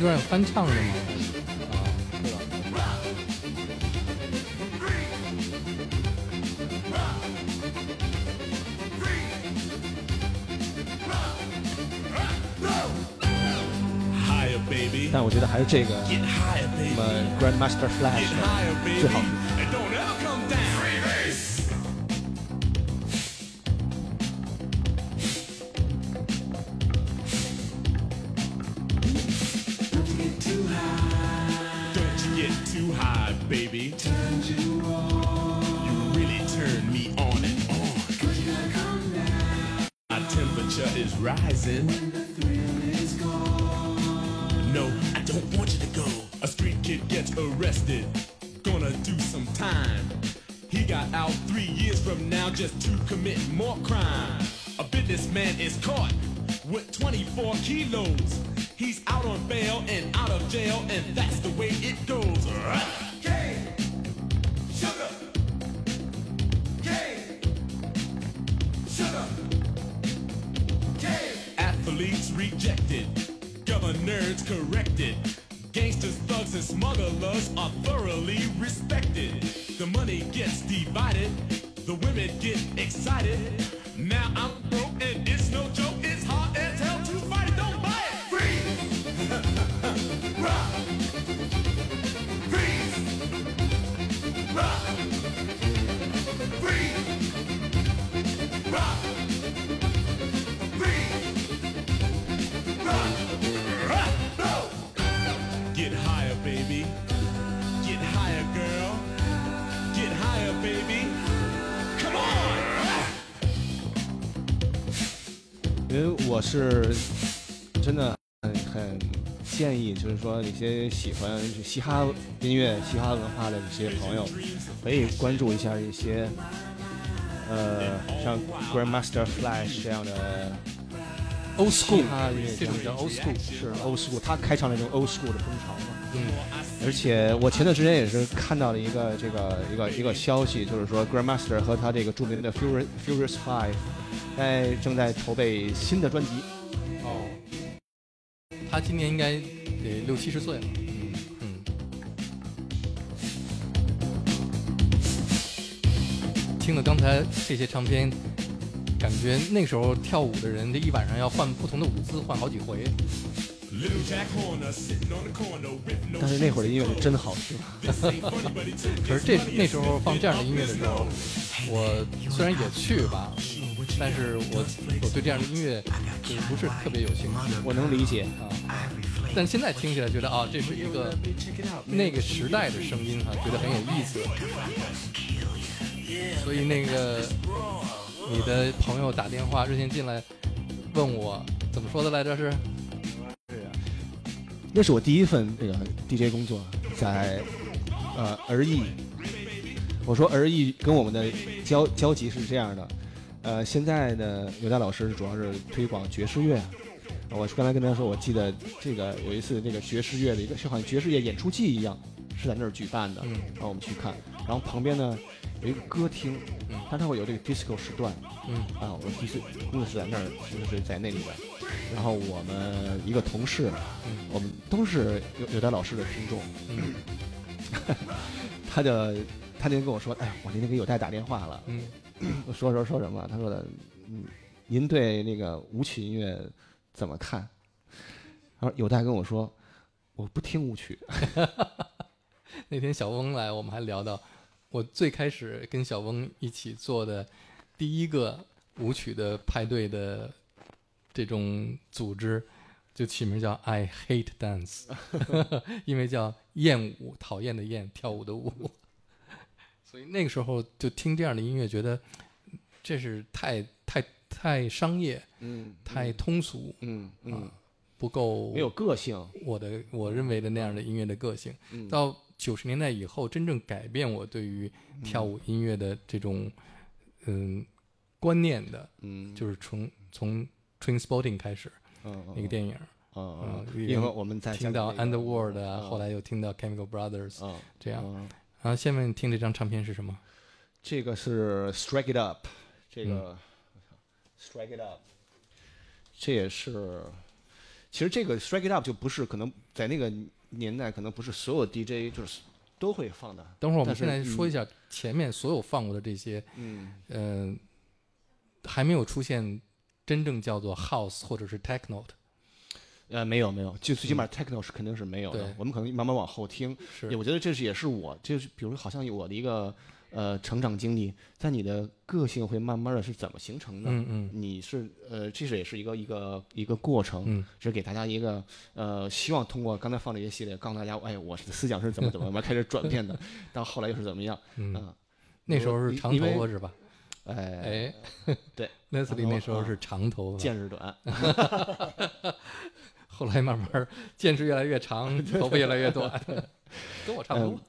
Speaker 1: [laughs] Duran 翻唱的吗？
Speaker 3: 但我觉得还是这个
Speaker 7: Get higher,
Speaker 3: 那
Speaker 7: baby.
Speaker 3: 么 Grandmaster Flash
Speaker 7: Get
Speaker 3: 的
Speaker 7: higher, baby.
Speaker 3: 最好听。
Speaker 7: And don't ever come down. Don't you get too high, baby. You really turn me on and on. My temperature is rising. Arrested. Gonna do some time. He got out three years from now just to commit more crime. A businessman is caught with 24 kilos. He's out on bail and out of jail, and that's the way it goes. Cane, sugar, cane, sugar, cane. Athletes rejected, governors corrected. Thugs, and smugglers are thoroughly respected. The money gets divided, the women get excited. Now I'm
Speaker 3: 我是真的很很建议，就是说一些喜欢嘻哈音乐、嘻哈文化的这些朋友，可以关注一下一些呃像 Grandmaster Flash 这样的
Speaker 1: Old school，这种叫 old school。
Speaker 3: 是 old school，他开创了一种 old school 的风潮嘛。
Speaker 1: 嗯，
Speaker 3: 而且我前段时间也是看到了一个这个一个一个消息，就是说 Grandmaster 和他这个著名的 Furious Furious Five 在正在筹备新的专辑。
Speaker 1: 哦，他今年应该得六七十岁了。嗯嗯。听了刚才这些唱片，感觉那时候跳舞的人，这一晚上要换不同的舞姿，换好几回。
Speaker 3: 但是那会儿的音乐是真好听。[laughs]
Speaker 1: 可是这那时候放这样的音乐的时候，我虽然也去吧，但是我我对这样的音乐就是不是特别有兴趣
Speaker 3: 我能理解。
Speaker 1: 啊。但现在听起来觉得啊，这是一个那个时代的声音哈、觉得很有意思。所以那个你的朋友打电话热线进来问我怎么说的来着？是
Speaker 3: 那是我第一份这个 DJ 工作，在呃儿艺。我说儿艺跟我们的交交集是这样的，呃，现在呢，刘大老师主要是推广爵士乐。呃我刚才跟他说，我记得这个有一次那个爵士乐的一个就好像爵士乐演出季一样，是在那儿举办的，
Speaker 1: 嗯。
Speaker 3: 然后我们去看，然后旁边呢有一个歌厅，
Speaker 1: 嗯。
Speaker 3: 它它会有这个 disco 时段，
Speaker 1: 嗯。
Speaker 3: 啊，我第一次工作是在那儿，就是在那里边。然后我们一个同事，
Speaker 1: 嗯。
Speaker 3: 我们都是有有的老师的听众，
Speaker 1: 嗯。[laughs]
Speaker 3: 他就他那天跟我说，哎呀，我那天给有代打电话了，[clears throat] 说说说什么？他说的，嗯，您对那个舞曲音乐怎么看？他说有代跟我说，我不听舞曲，[laughs]
Speaker 1: 那天小翁来，我们还聊到，我最开始跟小翁一起做的第一个舞曲的派对的这种组织，就起名叫 I Hate Dance，[laughs] 因为叫厌舞，讨厌的厌，跳舞的舞。所以那个时候就听这样的音乐，觉得这是太太太商业、
Speaker 3: 嗯，
Speaker 1: 太通俗，
Speaker 3: 嗯嗯
Speaker 1: 啊，不够
Speaker 3: 没有个性，
Speaker 1: 我的我认为的那样的音乐的个性。
Speaker 3: 嗯
Speaker 1: 到九十年代以后，真正改变我对于跳舞音乐的这种嗯观念的，
Speaker 3: 嗯，
Speaker 1: 就是从从 Train Spotting 开始
Speaker 3: 嗯
Speaker 1: 那个电影，
Speaker 3: 嗯
Speaker 1: 嗯
Speaker 3: 嗯，因为我们在
Speaker 1: 听到 Underworld 啊，
Speaker 3: 嗯
Speaker 1: 后来又听到 Chemical Brothers，
Speaker 3: 嗯
Speaker 1: 这样。
Speaker 3: 嗯
Speaker 1: 然后下面听这张唱片是什么？
Speaker 3: 这个是 Strike It Up，这
Speaker 1: 嗯
Speaker 3: 个、Strike It Up，这也是，其实这个 Strike It Up 就不是可能在那个年代可能不是所有 DJ 就是都会放的。
Speaker 1: 等会儿我们现在说一下前面所有放过的这些，
Speaker 3: 嗯，
Speaker 1: 嗯、还没有出现真正叫做 House 或者是 Techno 的，
Speaker 3: 呃，没有没有，就最起码 techno 是肯定是没有的。
Speaker 1: 对
Speaker 3: 我们可能慢慢往后听。
Speaker 1: 是
Speaker 3: 我觉得这是也是我，就是比如好像我的一个呃成长经历，在你的个性会慢慢的是怎么形成的？
Speaker 1: 嗯嗯
Speaker 3: 你是呃，这是也是一个一个一个过程。
Speaker 1: 嗯，
Speaker 3: 只是给大家一个呃，希望通过刚才放这些系列，告诉大家，哎，我的思想是怎么怎么开始转变的，[laughs] 到后来又是怎么样？
Speaker 1: 嗯，
Speaker 3: 嗯，
Speaker 1: 那时候是长头发是吧？
Speaker 3: 哎，
Speaker 1: 哎，
Speaker 3: 对，[laughs]
Speaker 1: Leslie 那时候是长头发，
Speaker 3: 见识短。[laughs]
Speaker 1: 后来慢慢见识越来越长，[laughs] 头发越来越短，[laughs] 跟我差不多
Speaker 3: 嗯。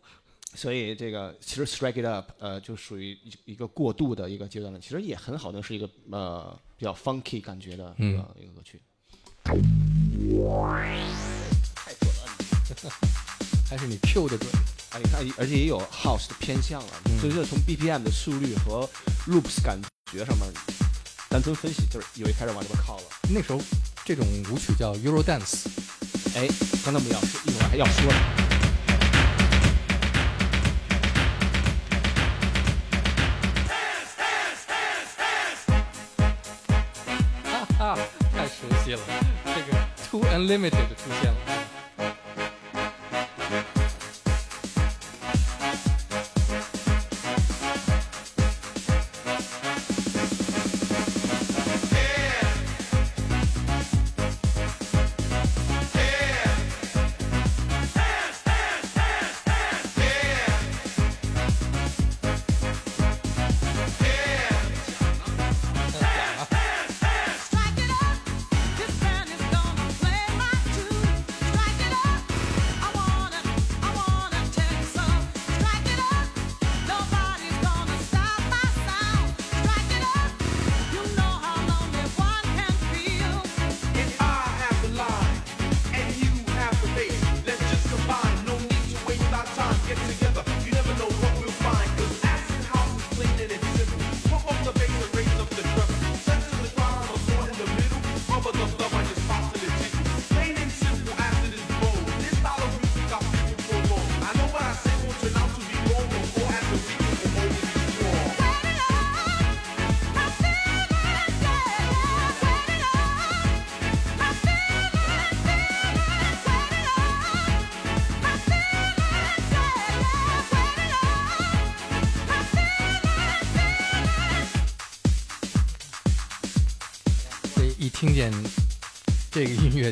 Speaker 3: 所以这个其实 strike it up，呃，就属于一一个过渡的一个阶段了。其实也很好的是一个呃比较 funky 感觉的一个、一个歌曲。太准了，
Speaker 1: 还是你 Q 的准。
Speaker 3: 啊，你看，而且也有 house 的偏向了，所以说从 BPM 的速率和 loops 感觉上面，单纯分析就是有一开始往这边靠了。
Speaker 1: 那时候这种舞曲叫 Euro Dance，
Speaker 3: 哎，刚才我们要，一会儿还要说呢。
Speaker 1: 哈哈，太熟悉了，这个 Too Unlimited 出现了。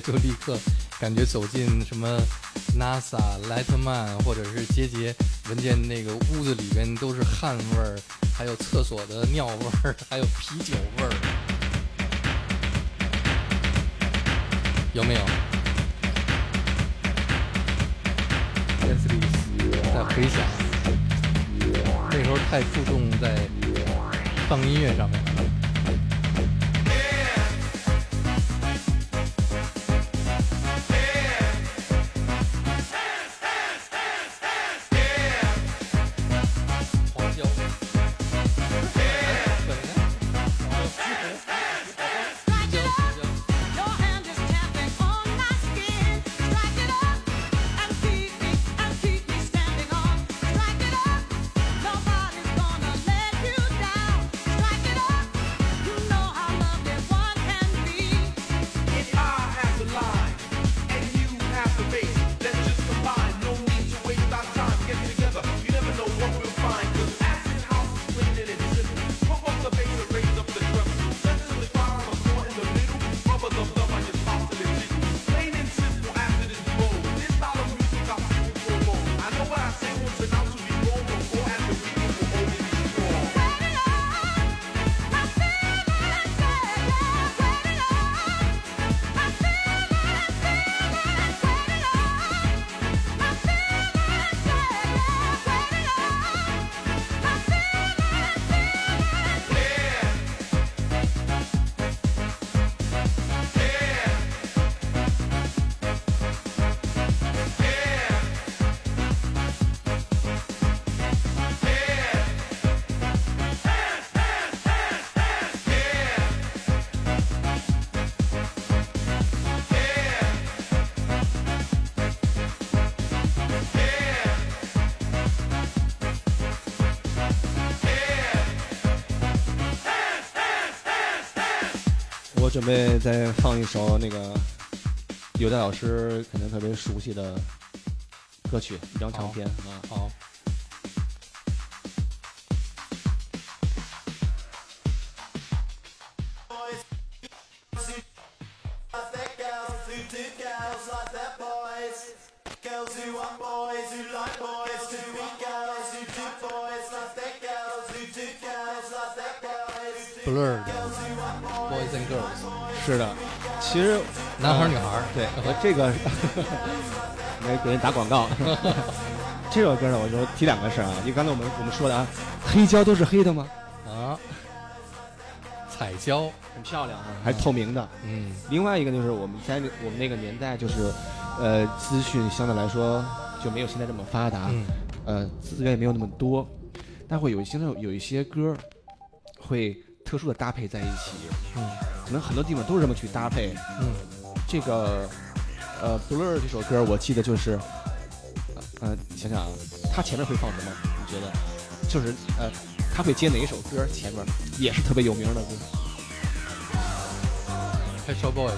Speaker 1: 就立刻感觉走进什么 NASA、莱特曼，或者是杰杰，闻见那个屋子里边都是汗味儿，还有厕所的尿味儿，还有啤酒味儿，有没有？在回想，那时候太注重在放音乐上面
Speaker 3: 我准备再放一首那个有的老师可能特别熟悉的歌曲，一张唱片啊。
Speaker 1: Girls，
Speaker 3: 是的，其实
Speaker 1: 男孩儿女孩儿
Speaker 3: 对 [laughs] 和这个 [laughs] 没给人打广告。[laughs] 这首歌呢，我就提两个事儿啊，因为刚才我们我们说的啊，黑胶都是黑的吗？
Speaker 1: 啊，彩胶，
Speaker 3: 很漂亮啊，还是透明的。
Speaker 1: 嗯，
Speaker 3: 另外一个就是我们在那我们那个年代，就是呃，资讯相对来说就没有现在这么发达，
Speaker 1: 嗯
Speaker 3: 呃，资源也没有那么多，但会有一些有一些歌会特殊的搭配在一起，
Speaker 1: 嗯，
Speaker 3: 可能很多地方都是这么去搭配。
Speaker 1: 嗯，
Speaker 3: 这个呃，Blur 这首歌我记得就是，呃，想想啊，它前面会放什么？你觉得？就是呃，他会接哪一首歌？前面也是特别有名的歌。
Speaker 1: Pet Shop Boys，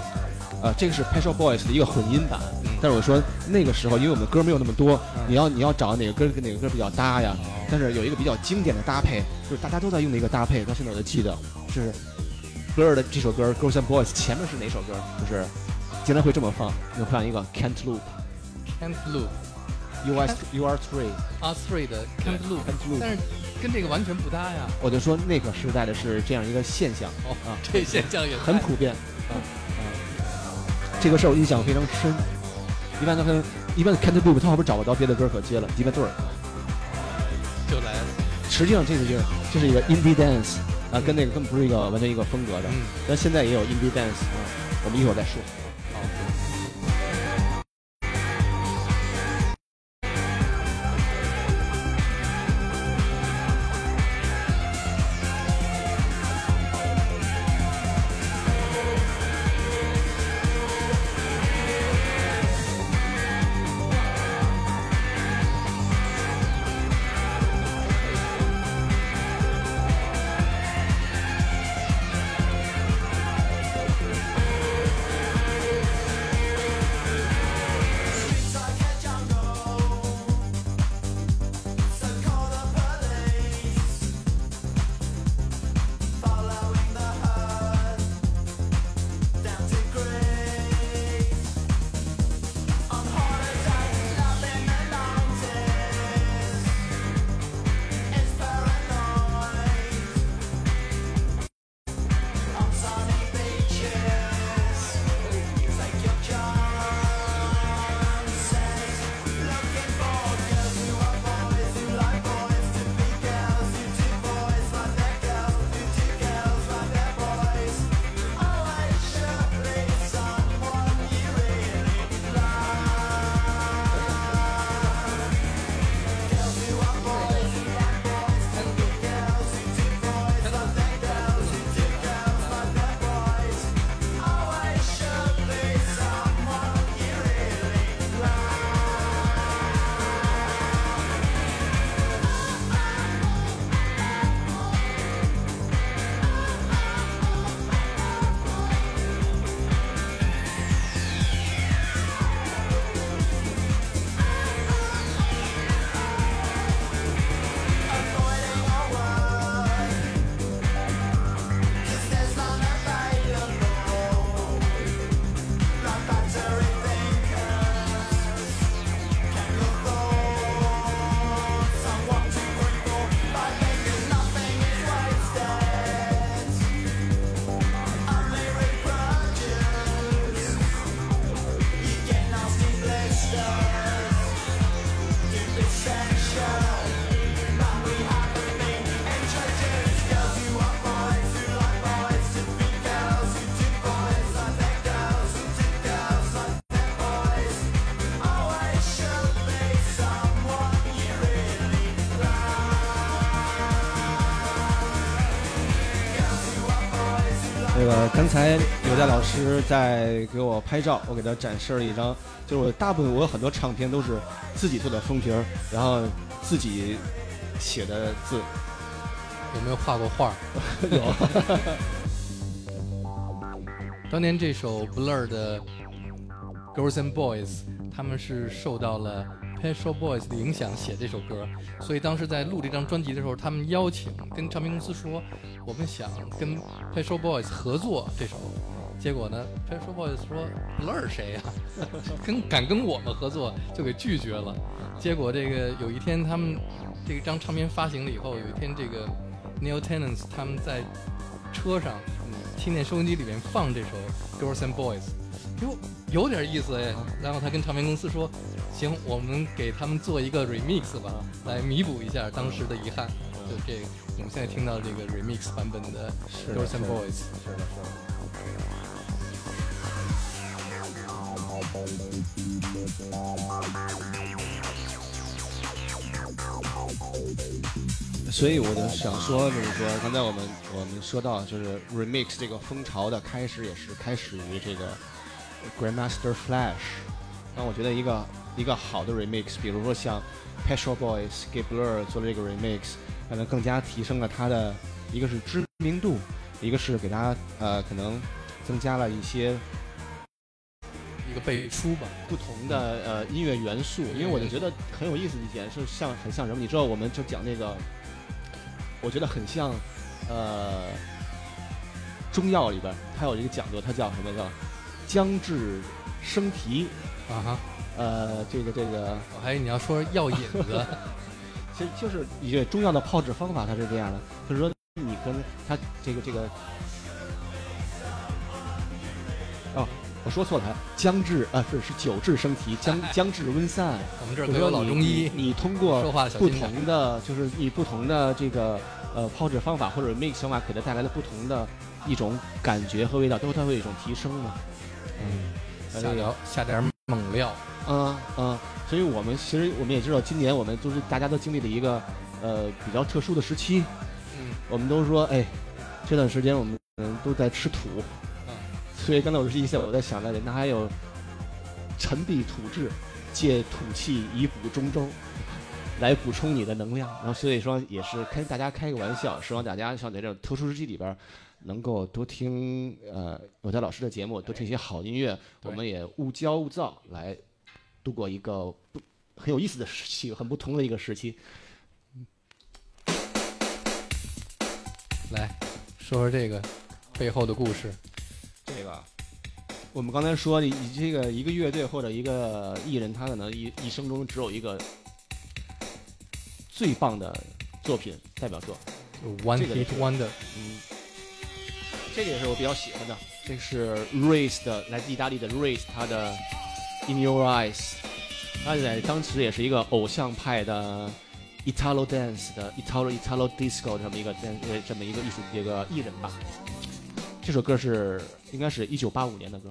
Speaker 3: 呃，这个是 Shop Boys 的一个混音版，
Speaker 1: 嗯
Speaker 3: 但是我说那个时候，因为我们的歌没有那么多，
Speaker 1: 嗯
Speaker 3: 你要你要找哪个歌跟哪个歌比较搭呀。但是有一个比较经典的搭配，就是大家都在用的一个搭配，到现在我都记得，是 Blur 的这首歌《Girls and Boys》前面是哪首歌？就是经常会这么放，就放一个 Can't Loop。
Speaker 1: Can't Loop
Speaker 3: You are you are three。
Speaker 1: R Three 的 Can't
Speaker 3: Loop，Can't Loop
Speaker 1: 但是跟这个完全不搭呀。
Speaker 3: 我就说那个时代的是这样一个现象
Speaker 1: 哦
Speaker 3: 啊，
Speaker 1: 这现象也
Speaker 3: 很普遍啊啊。这个事儿我印象非常深。一般都跟一般的 Can't Boop 他后边找不着别的歌可接了，一般对儿。
Speaker 1: 就来了。
Speaker 3: 实际上这个就是就是一个 indie dance 啊，跟那个根本不是一个完全一个风格的。
Speaker 1: 嗯，
Speaker 3: 但现在也有 indie dance 啊，我们一会儿再说。老师在给我拍照，我给他展示了一张，就是我大部分我有很多唱片都是自己做的封皮儿，然后自己写的字，
Speaker 1: 有没有画过画？[laughs]
Speaker 3: 有。
Speaker 1: 当年这首 Blur 的 Girls and Boys，他们是受到了 Pet Shop Boys 的影响写这首歌，所以当时在录这张专辑的时候，他们邀请跟唱片公司说，我们想跟 Pet Shop Boys 合作这首。结果呢，Pet Shop Boys 说 Blur 谁呀、[laughs] 跟敢跟我们合作就给拒绝了。结果这个有一天他们这张唱片发行了以后，有一天这个 Neil Tennant 他们在车上嗯听见收音机里面放这首 Girls and Boys，哟，有点意思哎。然后他跟唱片公司说，行，我们给他们做一个 remix 吧，来弥补一下当时的遗憾。就这个，我们现在听到这个 remix 版本的 Girls and Boys。
Speaker 3: 是的，是的。所以我就想说，就是说，刚才我们我们说到，就是 remix 这个风潮的开始，也是开始于这个 Grandmaster Flash。那我觉得一个一个好的 remix，比如说像 Pet Shop Boys 给 Blur 做了这个 remix，可能更加提升了它的一个是知名度，一个是给它呃可能增加了一些
Speaker 1: 一个背书吧，
Speaker 3: 不同的呃音乐元素，因为我就觉得很有意思的一点是像很像什么？你知道，我们就讲那个，我觉得很像呃中药里边它有一个讲究，它叫什么叫姜制生提。
Speaker 1: 啊哈，
Speaker 3: 呃这个这个
Speaker 1: 我还以为你要说药引子，[laughs]
Speaker 3: 其实就是一个中药的泡制方法，它是这样的，就是说你跟它这个这个，我说错了，还姜治啊，是是酒治生提，姜姜 [laughs] 至温散。
Speaker 1: 我们这儿可有老中医，
Speaker 3: 你你通过不同的，就是你不同的这个呃泡制方法或者 mix 方法，给它带来的不同的一种感觉和味道，都它会有一种提升嘛。
Speaker 1: 嗯，
Speaker 3: 呃
Speaker 1: 下点下点猛料，
Speaker 3: 嗯嗯，所以我们其实我们也知道，今年我们都是大家都经历了一个呃比较特殊的时期。
Speaker 1: 嗯，
Speaker 3: 我们都说，哎，这段时间我们嗯都在吃土。
Speaker 1: 嗯，
Speaker 3: 所以刚才我是意思，我在想那里，那还有沉地土质，借土气以补中州，来补充你的能量。然后所以说也是跟大家开个玩笑，希望大家像在这种特殊时期里边，能够多听呃我的老师的节目，多听一些好音乐。我们也勿骄勿躁，来度过一个不很有意思的时期，很不同的一个时期。
Speaker 1: 来说说这个背后的故事。
Speaker 3: 这个，我们刚才说，你你这个一个乐队或者一个艺人，他可能一一生中只有一个最棒的作品代表作。
Speaker 1: 就 One
Speaker 3: 这个
Speaker 1: Hit Wonder，
Speaker 3: 嗯，这个也是我比较喜欢的。这是 Race 的，来自意大利的 Race，他的 In Your Eyes，他在当时也是一个偶像派的 Italo Dance 的 Italo Italo Disco 这么一个这么一个艺术这个艺人吧。这首歌是应该是一九八五年的歌。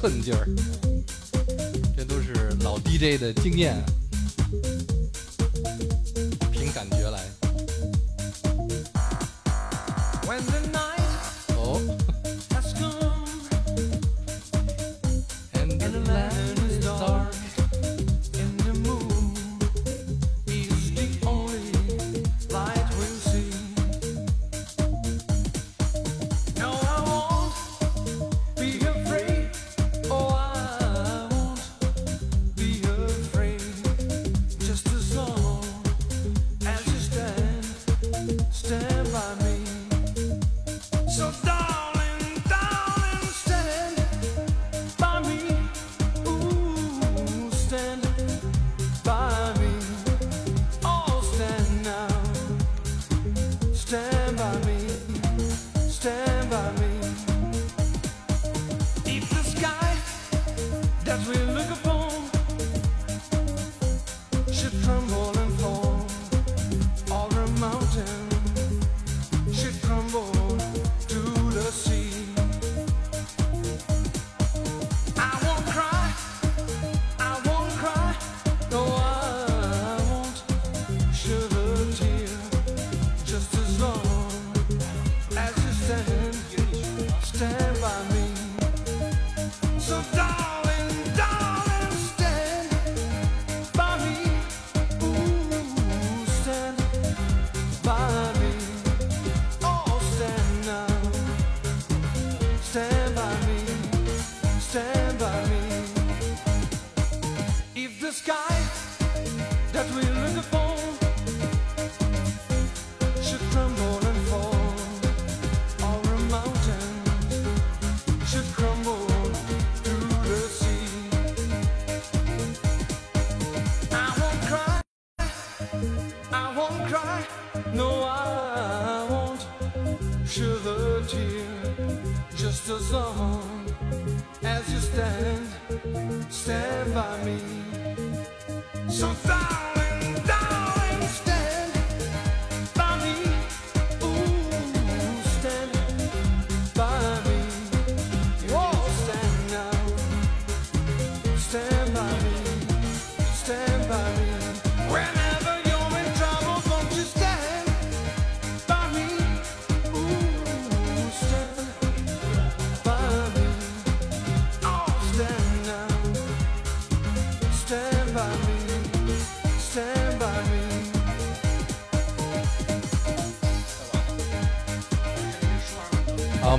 Speaker 8: 寸劲儿，这都是老 DJ 的经验，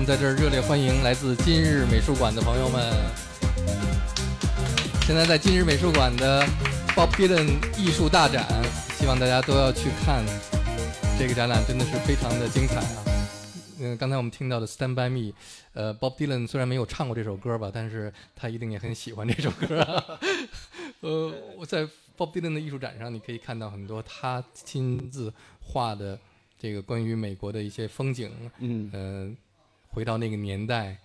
Speaker 8: 们在这儿热烈欢迎来自今日美术馆的朋友们。现在在今日美术馆的 Bob Dylan 艺术大展，希望大家都要去看。这个展览真的是非常的精彩啊！嗯，刚才我们听到的《Stand by Me》，呃，Bob Dylan 虽然没有唱过这首歌吧，但是他一定也很喜欢这首歌、啊。[laughs] 呃，我在 Bob Dylan 的艺术展上，你可以看到很多他亲自画的这个关于美国的一些风景，
Speaker 3: 嗯
Speaker 8: 呃，回到那个年代，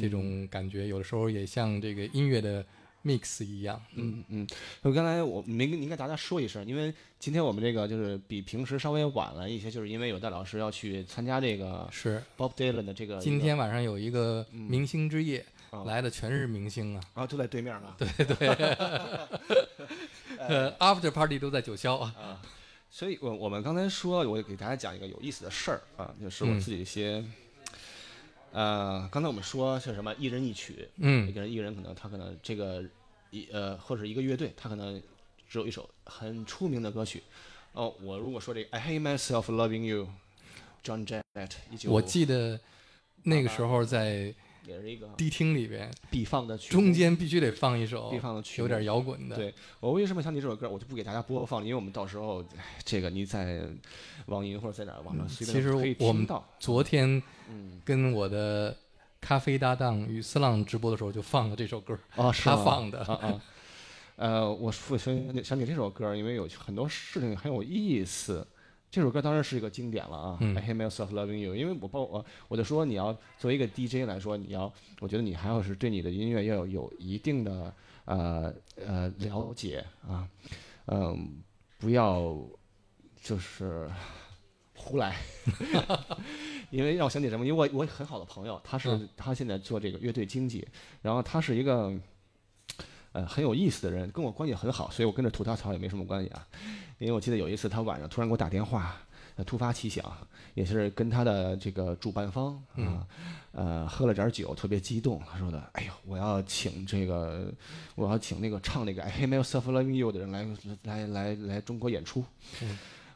Speaker 8: 这种感觉有的时候也像这个音乐的 mix 一样。
Speaker 3: 嗯。嗯，我刚才我没跟您跟大家说一声，因为今天我们这个就是比平时稍微晚了一些，就是因为有戴老师要去参加这个
Speaker 8: 是
Speaker 3: ，Bob Dylan 的这个
Speaker 8: 今天晚上有一个
Speaker 3: 嗯。
Speaker 8: 明星之夜，
Speaker 3: 啊
Speaker 8: 来的全是明星啊。
Speaker 3: 啊就在对面啊，
Speaker 8: 对对，呃，[laughs] [laughs] after party 都在九霄啊。
Speaker 3: 啊，所以我我们刚才说，我给大家讲一个有意思的事儿啊，就是我
Speaker 8: 嗯。
Speaker 3: 自己一些，呃，刚才我们说是什么一人一曲，
Speaker 8: 嗯
Speaker 3: 一个人一个人可能他可能这个一呃或者一个乐队，他可能只有一首很出名的歌曲。哦，我如果说这个 I hate myself loving you，John Jett 一九，
Speaker 8: 我记得那个时候在
Speaker 3: 也是一个
Speaker 8: 迪厅里边，
Speaker 3: 必放的曲，
Speaker 8: 中间必须得放一首
Speaker 3: 必放的曲
Speaker 8: 有点摇滚的。
Speaker 3: 对我为什么想起这首歌，我就不给大家播放了，因为我们到时候哎 [laughs] 这个你在网银或者在哪儿网上随
Speaker 8: 嗯其实
Speaker 3: 便可以
Speaker 8: 我们
Speaker 3: 听到。
Speaker 8: 昨天
Speaker 3: 嗯，
Speaker 8: 跟我的咖啡搭档与斯浪直播的时候就放了这首歌，
Speaker 3: 哦，是
Speaker 8: 他放的。
Speaker 3: 啊啊。呃，我说想想起这首歌，因为有很多事情很有意思。这首歌当然是一个经典了啊、
Speaker 8: 嗯
Speaker 3: i hate myself loving you。因为我包我我就说你要作为一个 DJ 来说，你要我觉得你还要是对你的音乐要有有一定的呃呃了解啊，嗯、不要就是胡来，[laughs] 因为让我想起什么？因为我我很好的朋友，他是、
Speaker 9: 嗯
Speaker 3: 他现在做这个乐队经济，然后他是一个呃很有意思的人，跟我关系很好，所以我跟着吐他槽也没什么关系啊。因为我记得有一次他晚上突然给我打电话，呃突发奇想，也是跟他的这个主办方啊，呃喝了点酒，特别激动，他说的，哎呦，我要请这个，我要请那个唱那个《I Hate Myself for Loving You》的人来来来来中国演出。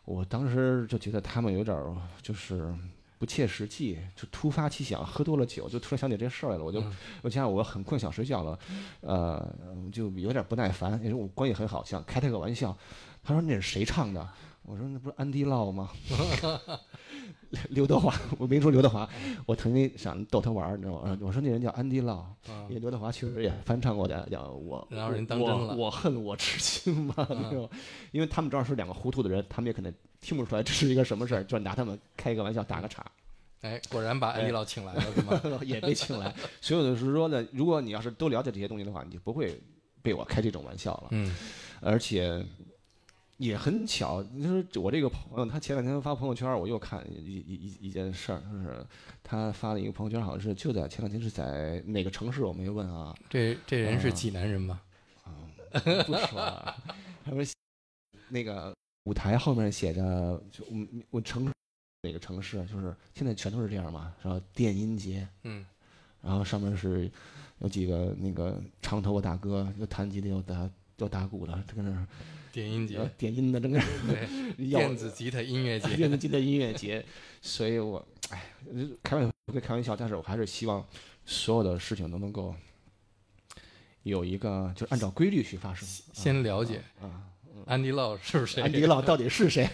Speaker 3: 我当时就觉得他们有点儿就是不切实际，就突发奇想，喝多了酒就突然想起这事儿来了，我就我加上我很困想睡觉了，呃，就有点不耐烦，因为我关系很好，想开他个玩笑。他说那是谁唱的？我说那不是安迪烙吗？[laughs] 刘德华，我没说刘德华，我曾经想逗他玩儿，你知道吗？我说那人叫安迪烙，因为刘德华确实也翻唱过的，叫我，
Speaker 9: 然后人当真了
Speaker 3: 我我恨我痴心嘛，你知道吗？因为他们知道是两个糊涂的人，他们也可能听不出来这是一个什么事儿，就拿他们开一个玩笑，打个岔。
Speaker 9: 哎，果然把安迪老请来了，是吗？[laughs]
Speaker 3: 也被请来。所以我就是说呢，如果你要是都了解这些东西的话，你就不会被我开这种玩笑了。
Speaker 9: 嗯，
Speaker 3: 而且也很巧，就是我这个朋友，他前两天发朋友圈，我又看一一一一件事儿，就是他发了一个朋友圈，好像是就在前两天是在哪个城市，我没问啊，
Speaker 9: 这这人是济南人吗？[laughs]
Speaker 3: 不说了，他说那个舞台后面写着，就我我城哪个城市，就是现在全都是这样嘛，然后电音节，
Speaker 9: 嗯，
Speaker 3: 然后上面是有几个那个长头发大哥，又弹吉他又打又打鼓的，跟那儿
Speaker 9: 电音节。
Speaker 3: 呃，点音的，正跟
Speaker 9: 对，电子吉他音乐节，[laughs]
Speaker 3: 电子吉他音乐节，所以我哎，开玩笑归开玩笑，但是我还是希望所有的事情都能够有一个，就是按照规律去发生。
Speaker 9: 先了解。
Speaker 3: 啊，
Speaker 9: 安迪老是不是谁？
Speaker 3: 安迪老到底是谁？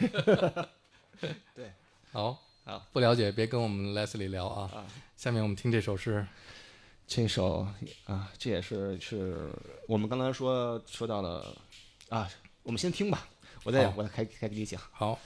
Speaker 3: [laughs] 对，
Speaker 9: 好，
Speaker 3: 好，
Speaker 9: 不了解别跟我们 Leslie 聊啊。
Speaker 3: 啊。
Speaker 9: 下面我们听这首是
Speaker 3: 这首啊，这也是是我们刚才说说到了啊，我们先听吧，我再我再开开给你讲。
Speaker 9: 好。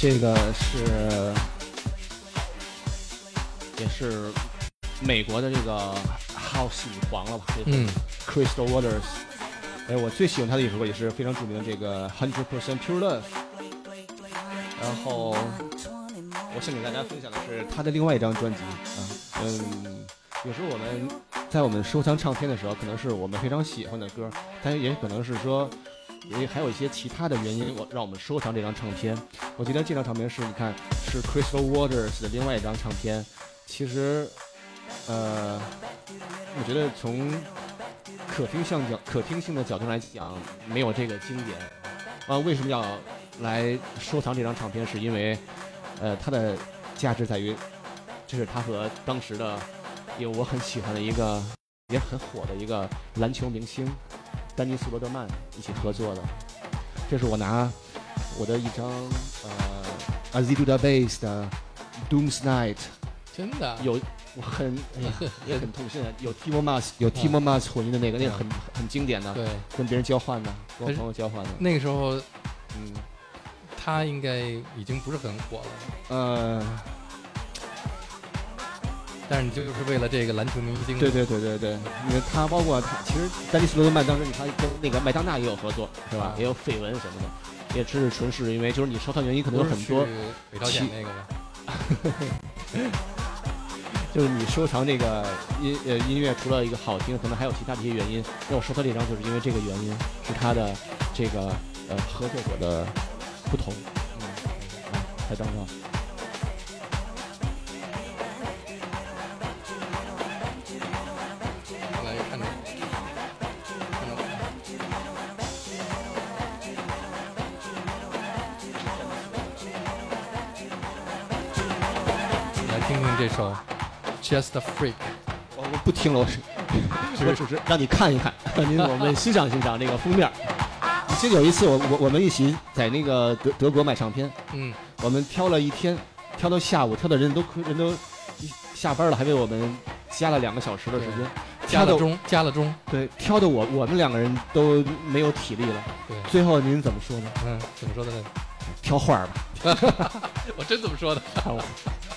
Speaker 3: 这个是也是美国的这个 House 女皇了吧？
Speaker 1: 嗯
Speaker 3: Crystal Waters。哎，我最喜欢她的一首歌，也是非常著名的这个 Hundred Percent Pure Love。然后我想给大家分享的是她的另外一张专辑啊，嗯，有时候我们在我们收藏唱片的时候，可能是我们非常喜欢的歌，但也可能是说，也还有一些其他的原因，我让我们收藏这张唱片。我今天这张唱片是你看是 Crystal Waters 的另外一张唱片，其实，呃，我觉得从可听性角可听性的角度来讲，没有这个经典。啊，为什么要来收藏这张唱片？是因为，呃，它的价值在于，这是他和当时的有我很喜欢的一个也很火的一个篮球明星丹尼斯罗德曼一起合作的。这是我拿我的一张呃，Aziduda Base 的 Doom's Night，
Speaker 1: 真的？
Speaker 3: 有我很哎呀 [laughs] 也很痛心的，有 Timo Mas 有 Timo Mas 混音的那个，那个很很经典的，
Speaker 1: 对，
Speaker 3: 跟别人交换的，跟我朋友交换的。
Speaker 1: 那个时候
Speaker 3: 嗯，
Speaker 1: 他应该已经不是很火了，
Speaker 3: 呃，
Speaker 1: 但是你就是为了这个篮球明星，
Speaker 3: 对对对对对，因为他包括他，其实丹尼斯罗德曼当时你看跟那个麦当娜也有合作，是吧？也有绯闻什么的，也只是纯是因为就是你收藏原因可能有很多
Speaker 1: 北朝鲜那个吗？[laughs]
Speaker 3: 就是你收藏这个音呃音乐，除了一个好听，可能还有其他的一些原因。那我收藏这张，就是因为这个原因，是他的这个呃合作者的不同。嗯，啊，拍张
Speaker 1: 这首《Just a Freak》。
Speaker 3: 我我不听了，我是我只是让你看一看，您我们欣赏欣赏这个封面。其实有一次我我我们一起在那个德德国买唱片，
Speaker 1: 嗯，
Speaker 3: 我们挑了一天，挑到下午，挑的人都人都下班了，还为我们加了两个小时的时间，
Speaker 1: 加了钟，加了钟，
Speaker 3: 对，挑的我我们两个人都没有体力了。
Speaker 1: 对，
Speaker 3: 最后您怎么说呢？
Speaker 1: 嗯，怎么说的呢？
Speaker 3: 挑画儿吧。[laughs]
Speaker 1: 我真这么说的。[laughs]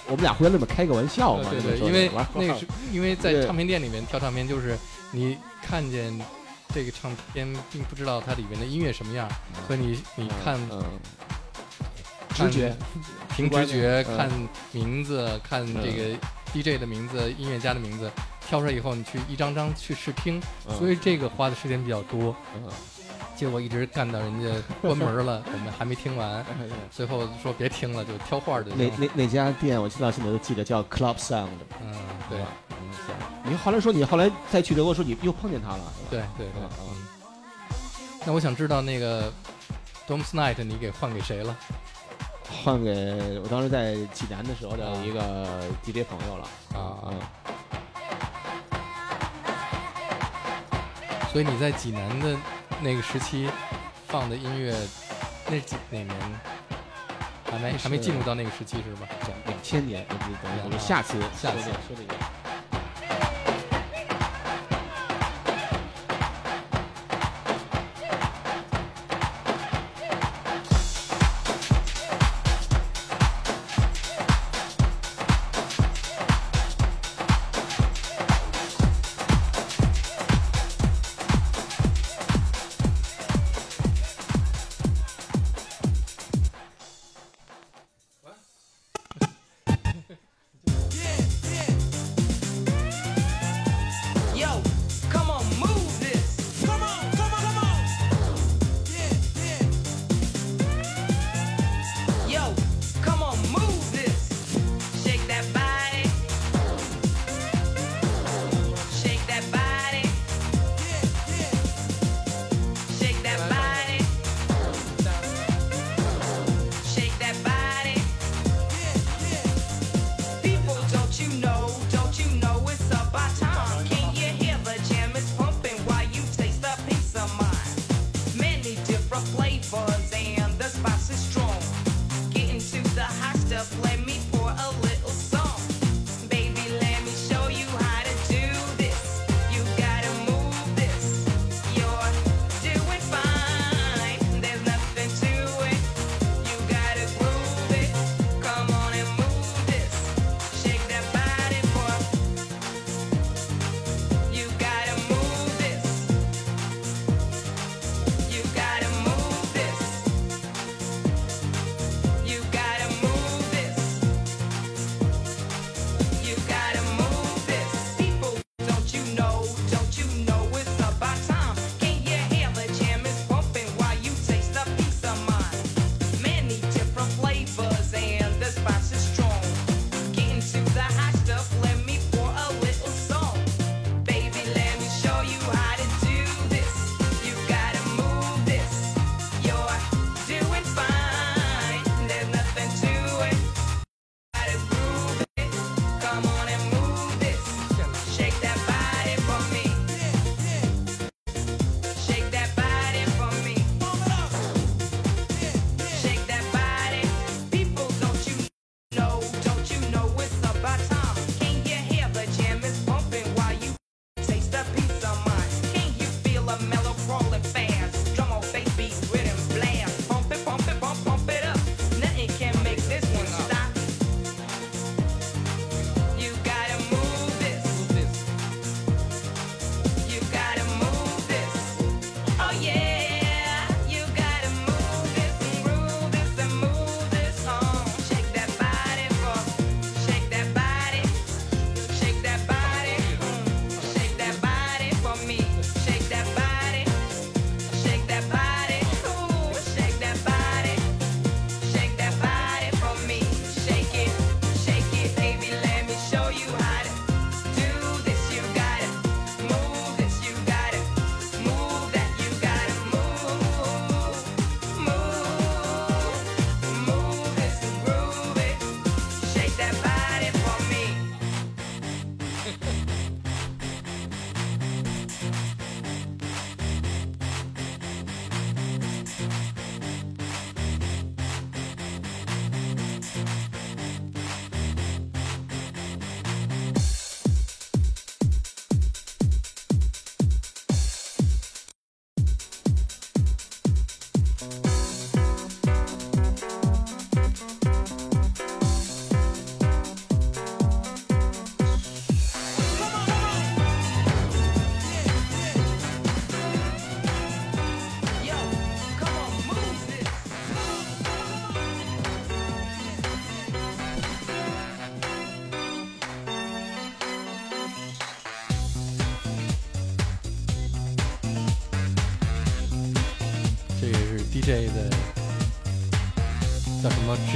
Speaker 3: 我们俩互相这么开个玩笑嘛？
Speaker 1: 对对，因为那个是 [laughs] 因为在唱片店里面挑唱片，就是你看见这个唱片，并不知道它里面的音乐什么样，所以你你看
Speaker 3: 直觉
Speaker 1: 凭
Speaker 3: 直
Speaker 1: 觉
Speaker 3: 嗯
Speaker 1: 看名字，看这个 DJ 的名字、音乐家的名字，挑出来以后，你去一张张去试听，
Speaker 3: 嗯
Speaker 1: 所以这个花的时间比较多。
Speaker 3: 嗯
Speaker 1: 结果一直干到人家关门了，[laughs] 我们还没听完，最后说别听了，就挑画的。
Speaker 3: 那那那家店，我到现在都记得叫 Club Sound。
Speaker 1: 嗯，对。
Speaker 3: 你后来说你后来再去德国，说你又碰见他了。
Speaker 1: 对对对。那我想知道那个 Doom's Night 你给换给谁了？
Speaker 3: 换给我当时在济南的时候的一个 DJ 朋友了。
Speaker 1: 啊
Speaker 3: 啊，
Speaker 1: 所以你在济南的那个时期放的音乐，那几哪年？还没还没进入到那个时期是吧？
Speaker 3: 两千年，我们
Speaker 1: 啊
Speaker 3: 下次
Speaker 1: 下次
Speaker 3: 说这个。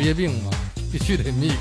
Speaker 10: 职业病嘛，必须得 mix。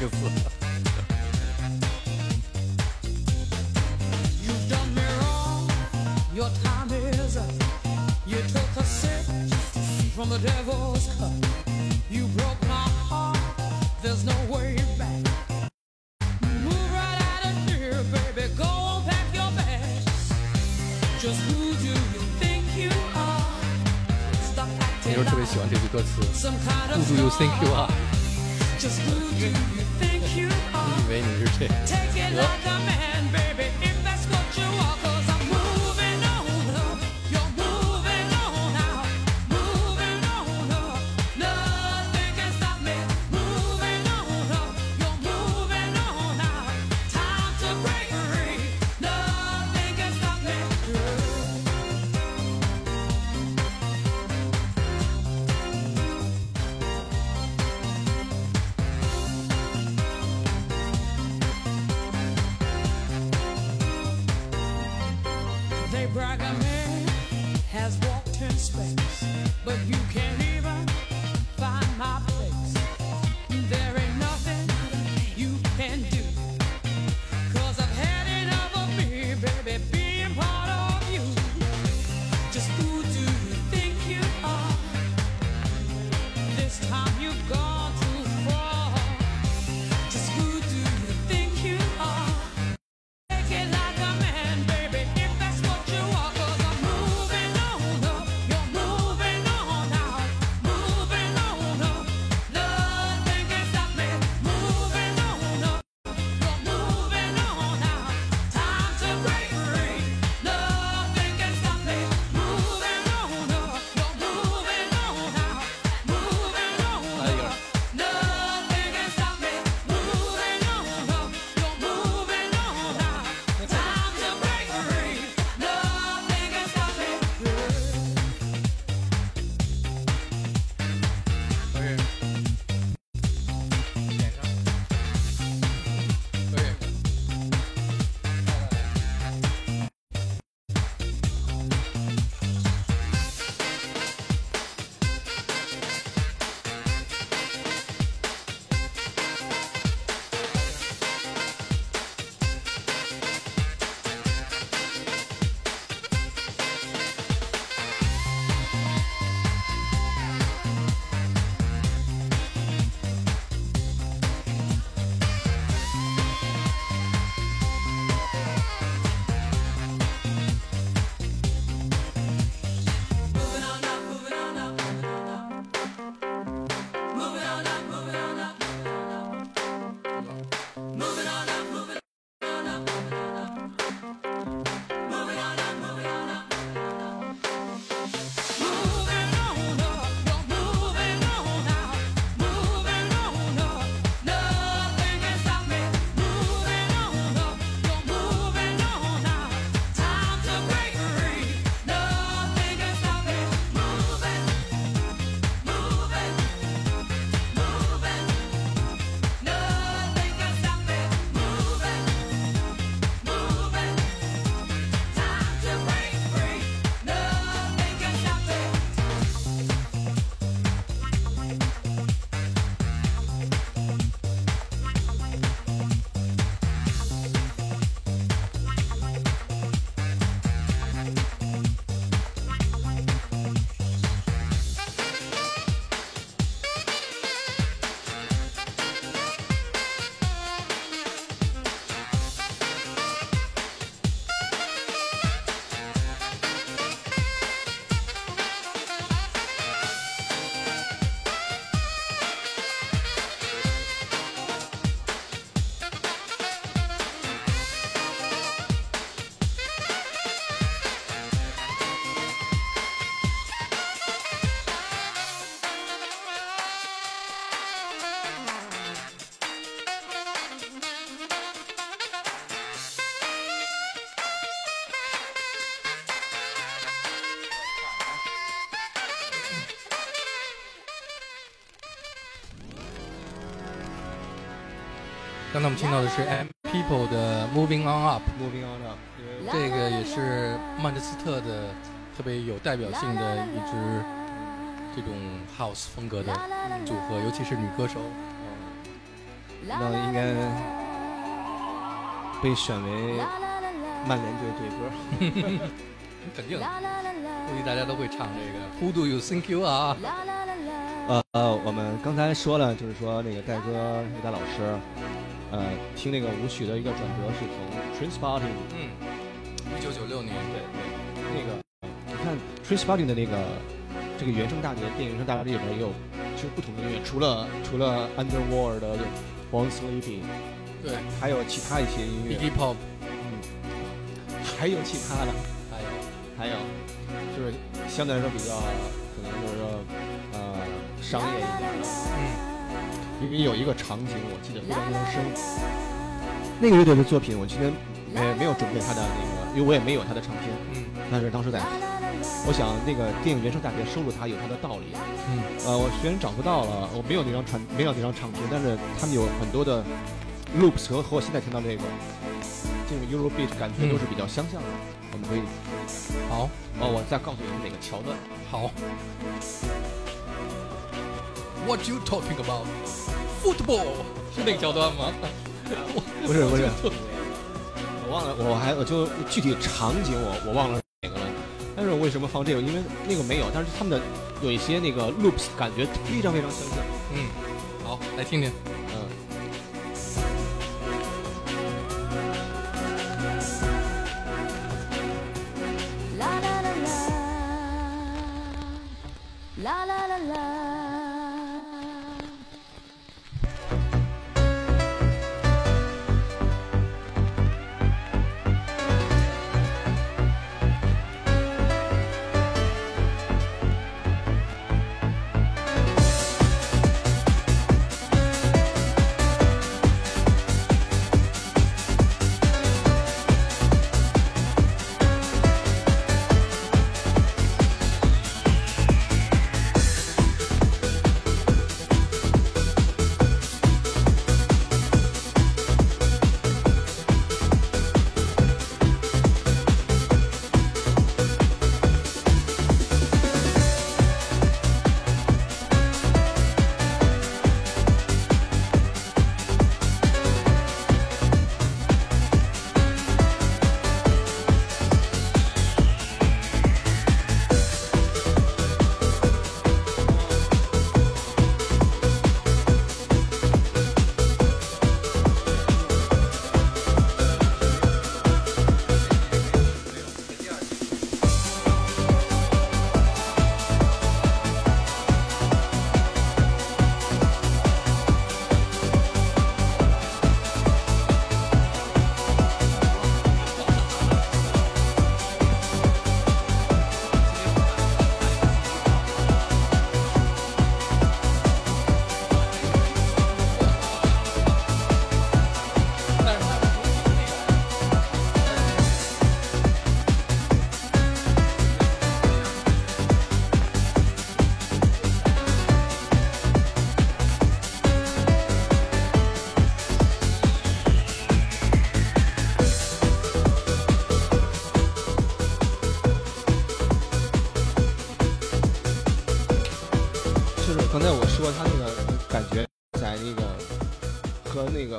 Speaker 10: 刚才我们听到的是 M People 的 Moving On
Speaker 3: Up，Moving on up，
Speaker 10: 这个也是曼彻斯特的特别有代表性的一支
Speaker 1: 这种 house 风格的组合，尤其是女歌手。
Speaker 3: 那应该被选为曼联队队歌。[laughs]
Speaker 1: 肯定，估计大家都会唱这个 Who do you think you are？
Speaker 3: 呃呃，我们刚才说了，就是说那个戴哥戴大老师，呃，听那个舞曲的一个转折是从 Spotting，
Speaker 1: 嗯，一九九六年，
Speaker 3: 对对，那个你看 Spotting 的那个这个原声大碟，电影原声大碟里边也有其实不同的音乐，除了除了 Underworld 的 Born Sleeping，
Speaker 1: 对，
Speaker 3: 还有其他一些音乐。
Speaker 1: Iggy Pop，
Speaker 3: 嗯，还有其他的，
Speaker 1: 还有。
Speaker 3: 还有就是相对来说比较可能就是说呃商业一点的，
Speaker 1: 嗯，
Speaker 3: 因为有一个场景我记得非常非常深，那个乐队的作品我今天没没有准备他的那个，因为我也没有他的唱片，
Speaker 1: 嗯，
Speaker 3: 但是当时在，我想那个电影原声大碟收录它有它的道理，
Speaker 1: 嗯，
Speaker 3: 呃，我虽然找不到了，我没有那张传没有那张唱片，但是他们有很多的 loops 和和我现在听到这个这种 Eurobeat 感觉都是比较相像的，我们可以。
Speaker 1: 好，
Speaker 3: 哦，我再告诉你们哪个桥段。
Speaker 1: 好。What you talking about? Football 是那个桥段吗？
Speaker 3: 不是不是，我忘了，我还我就具体场景我我忘了哪个了，但是我为什么放这个？因为那个没有，但是他们的有一些那个 loops 感觉非常非常相像。
Speaker 1: 嗯，好，来听听。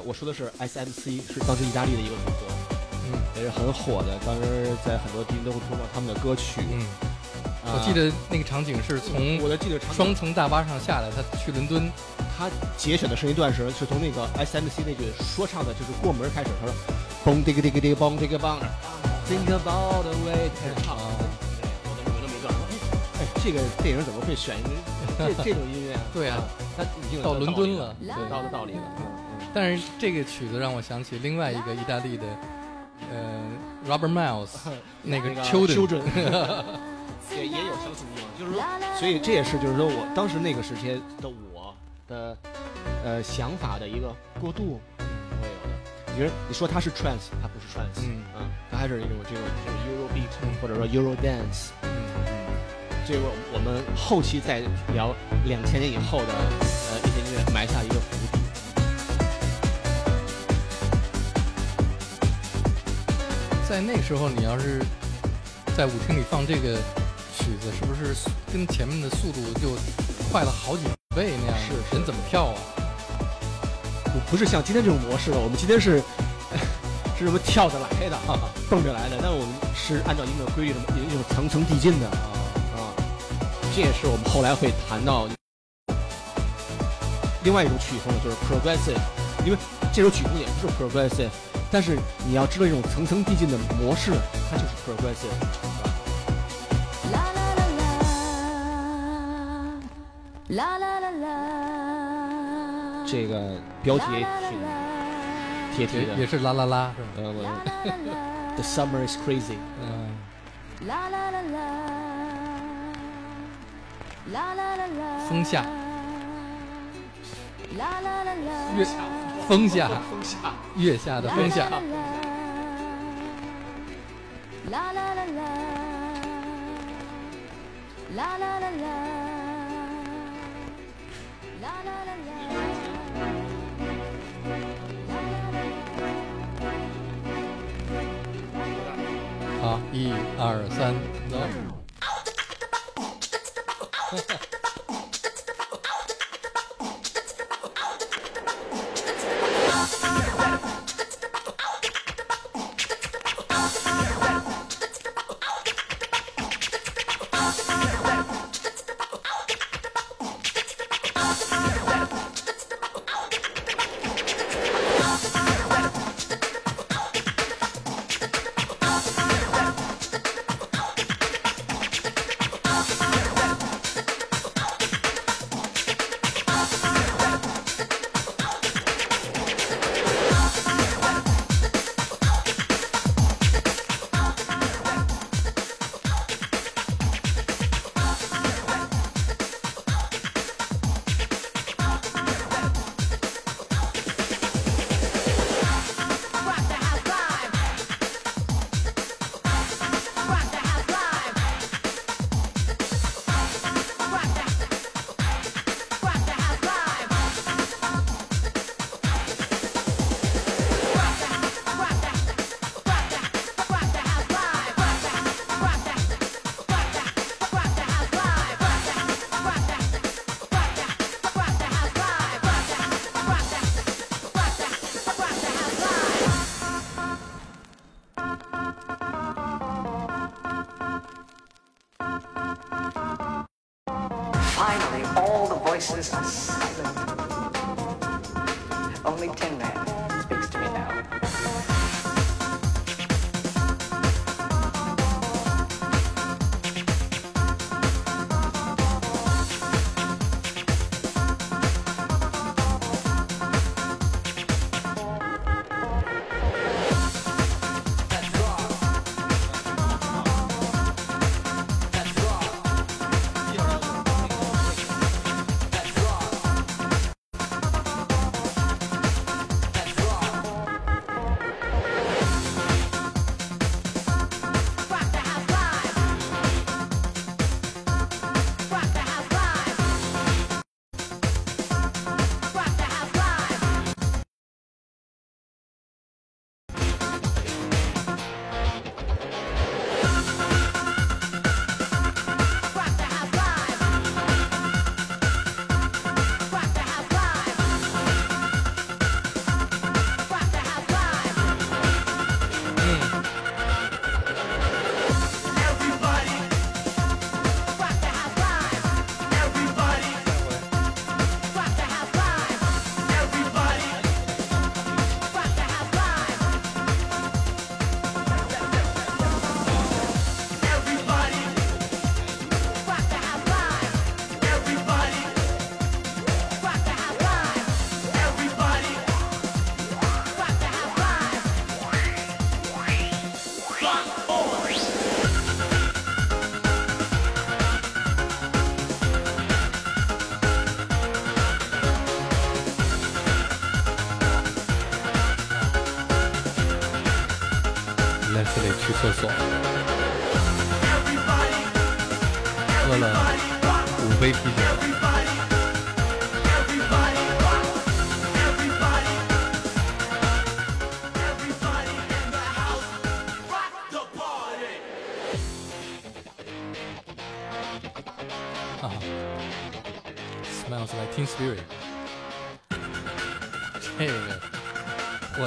Speaker 3: 我说的是 SMC 是当时意大利的一个组合，
Speaker 1: 嗯，
Speaker 3: 也是很火的，当时在很多地方都会播放他们的歌曲。
Speaker 1: 嗯，
Speaker 3: 啊
Speaker 1: 我记得那个场景是从
Speaker 3: 我的记得场景
Speaker 1: 双层大巴上下来，他去伦敦，
Speaker 3: 他节选的是一段时，是从那个 SMC 那句说唱的，就是过门开始，他说嘣滴个滴个滴嘣滴个嘣，Think about the way 开始唱。对，有那么有那么一段，哎，这个电影怎么会选一个这这种音乐啊？
Speaker 1: 对啊，
Speaker 3: 他已经有
Speaker 1: 到伦敦了，
Speaker 3: 对，到的道理了。嗯
Speaker 1: 但是这个曲子让我想起另外一个意大利的，呃，Robert Miles [laughs] 那个
Speaker 3: Children，Children [laughs] 也也有相似地方，就是说，所以这也是就是说我当时那个时期的我的呃想法的一个过渡会有的。你说你说它是 trance，它不是 trance，
Speaker 1: 嗯。
Speaker 3: 它还是一种这种这种 Euro beat 或者说 Euro dance，
Speaker 1: 嗯。
Speaker 3: 这个我们后期再聊两千年以后的呃一些音乐埋下一个
Speaker 1: 在那时候，你要是在舞厅里放这个曲曲子是不是跟前面的速度就快了好几倍那样？
Speaker 3: 是
Speaker 1: 人怎么跳啊？
Speaker 3: 不不是像今天这种模式了，我们今天是 [laughs] 是什么跳着来的，啊，蹦着来的，但我们是按照一定的规律的，一种层层递进的啊啊，这也是我们后来会谈到另外一种曲风，就是 progressive，因为这首曲风也不是 progressive，但是你要知道，这种层层递进的模式，它就是 progressive。这个标题也的，
Speaker 1: 也是啦啦啦
Speaker 3: ，the summer is crazy。
Speaker 1: 月下风下
Speaker 3: 风下
Speaker 1: 月下的风下。
Speaker 11: 啦啦啦啦，啦啦啦啦，啦啦啦啦。
Speaker 1: 好，一二三，走。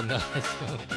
Speaker 1: 混的还行。我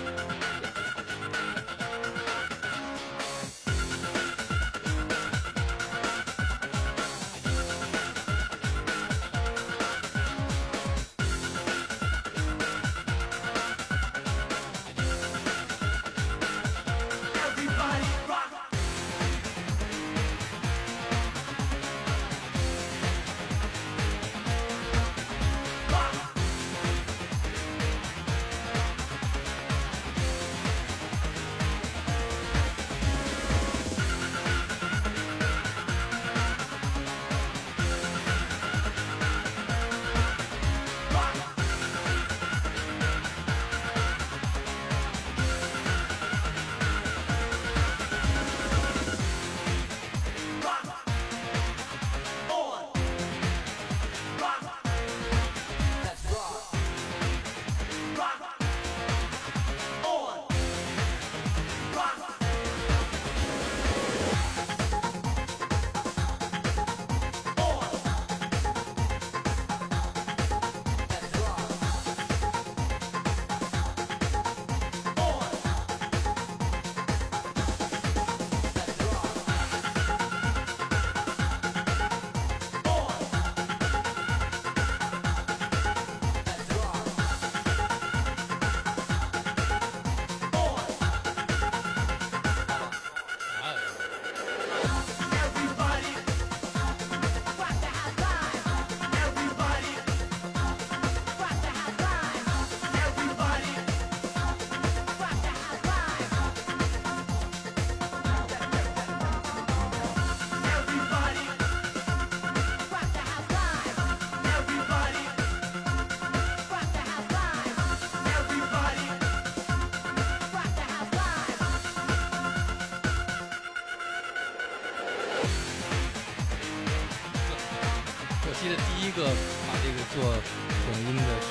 Speaker 1: 个把这个做混音的是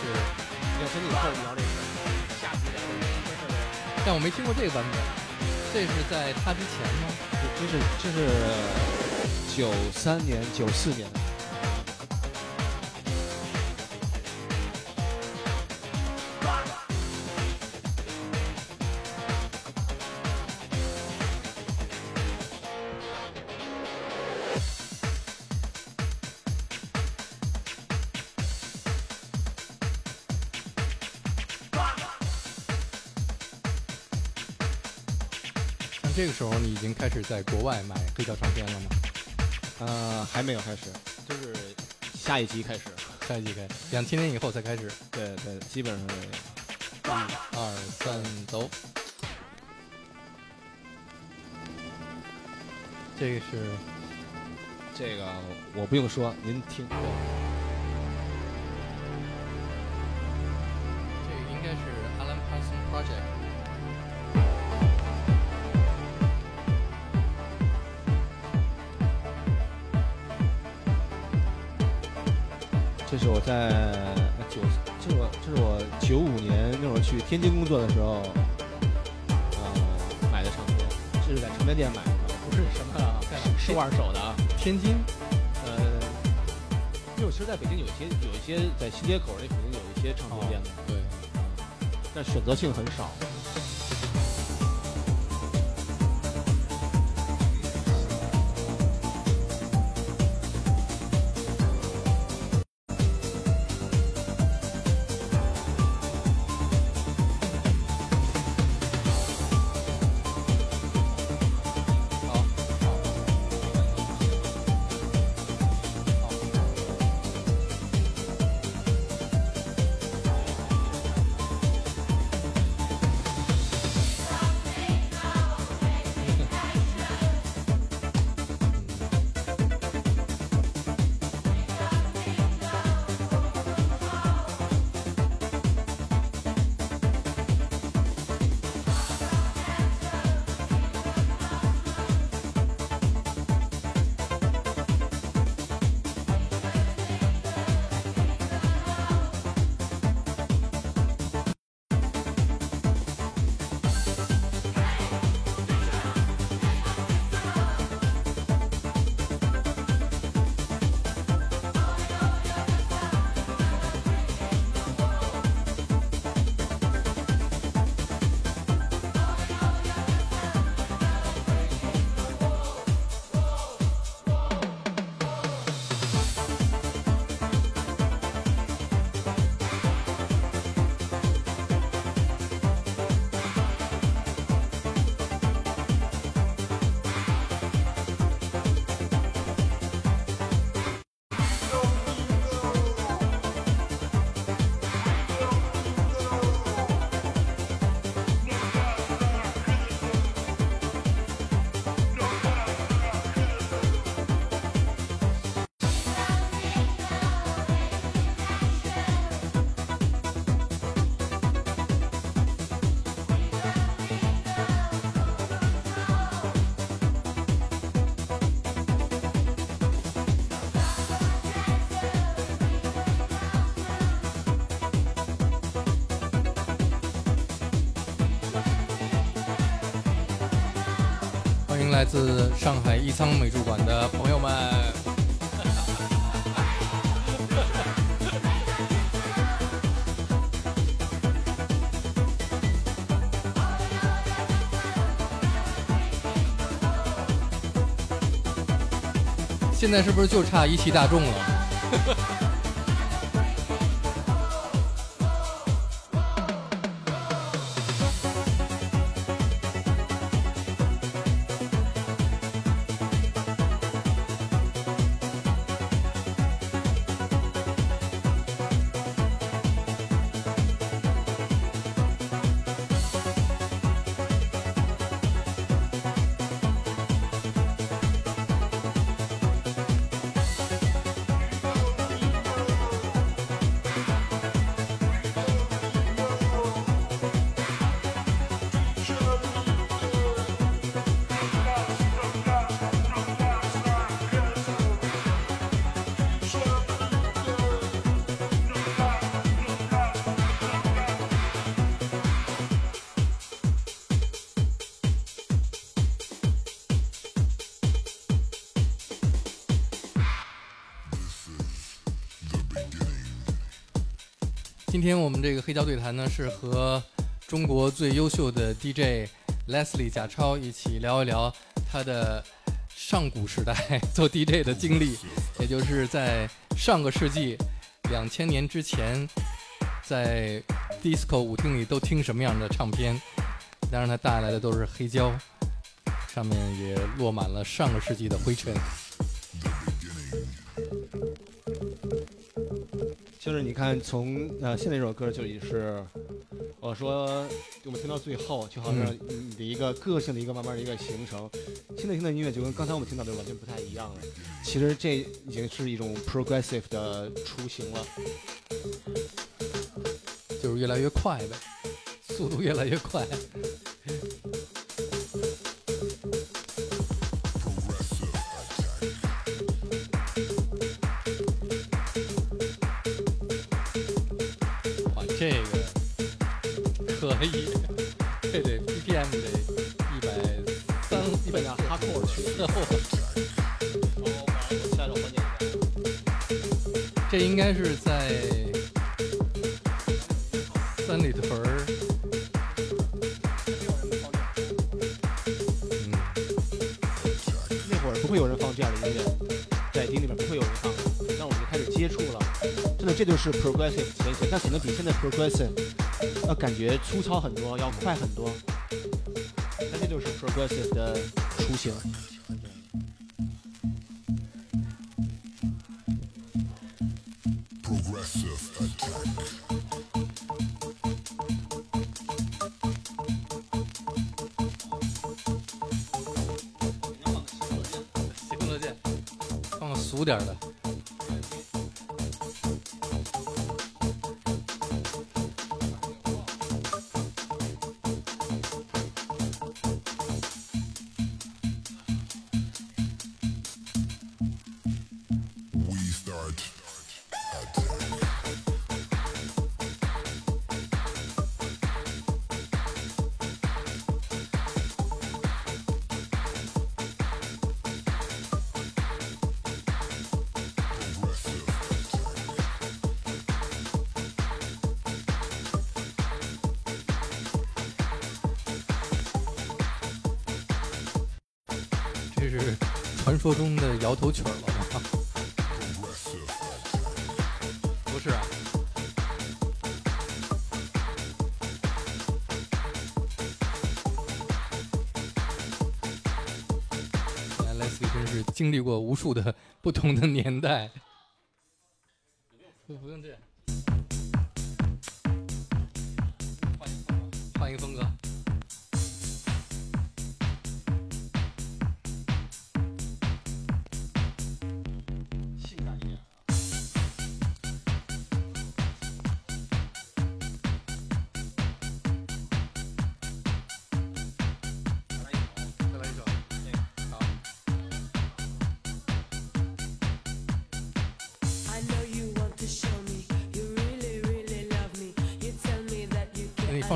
Speaker 3: 两千年以后聊这个，下期聊这个。
Speaker 1: 但我没听过这个版本，这是在他之前吗？
Speaker 3: 这是这是九三年、九四年，
Speaker 1: 时候你已经开始在国外买黑胶唱片了吗？
Speaker 3: 呃，还没有开始，就是下一集开始。
Speaker 1: 下一集开始，两千年以后才开始。
Speaker 3: 对对，基本上是
Speaker 1: 一二三，走。这个是
Speaker 3: 这个我不用说，您听。
Speaker 1: 这
Speaker 3: 街口那肯定有一些唱片店的，
Speaker 1: 对，
Speaker 3: 但选择性很少。
Speaker 1: 来自上海一仓美术馆的朋友们。现在是不是就差一汽大众了？今天我们这个黑胶对谈呢，是和中国最优秀的 DJ Leslie 贾超一起聊一聊他的上古时代做 DJ 的经历，也就是在上个世纪两千年之前，在 disco 舞厅里都听什么样的唱片。当然，他带来的都是黑胶，上面也落满了上个世纪的灰尘。
Speaker 3: 你看从，呃现在这首歌就已是，我说我们听到最后，就好像
Speaker 1: 嗯
Speaker 3: 你的一个个性的一个慢慢的一个形成。现在听的音乐就跟刚才我们听到的完全不太一样了。其实这已经是一种 progressive 的雏形了。
Speaker 1: 就是越来越快呗，速度越来越快。该是在三里屯儿。嗯，
Speaker 3: 那会儿不会有人放这样的音乐，在厅里面不会有人放，那我们就开始接触了。真的，这就是 progressive 前行，但可能比现在 progressive 要感觉粗糙很多，要快很多。但这就是 progressive 的雏形。
Speaker 1: 传说中的摇头曲儿了吗？不是啊。原来 Leslie 真是经历过无数的不同的年代。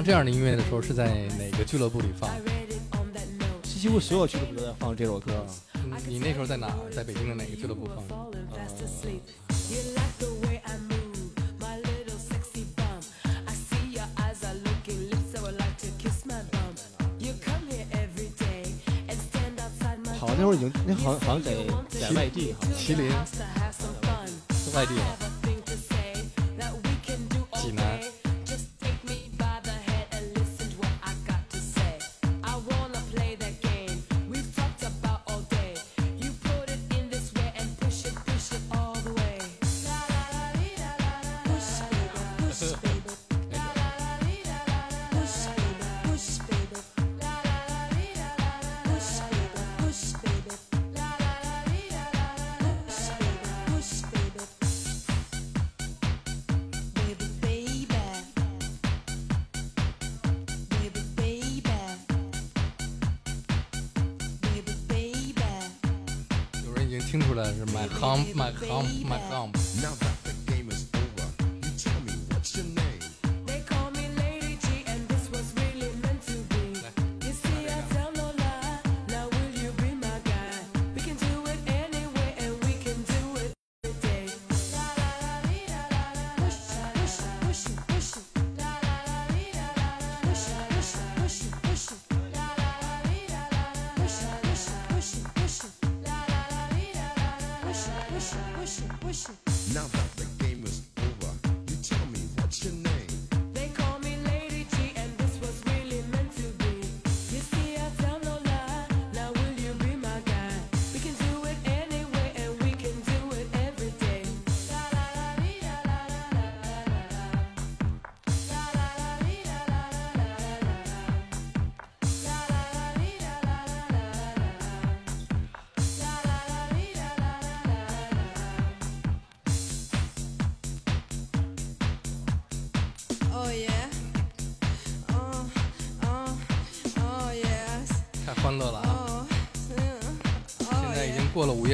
Speaker 1: 这样的音乐的时候是在哪个俱乐部里放？
Speaker 3: 西西乎所有俱乐部都在放这首歌。
Speaker 12: 你那时候在哪？在北京的哪个俱乐部放？
Speaker 3: 好，那会儿已经那好像好像在在外地，
Speaker 12: 麒麟，是外地。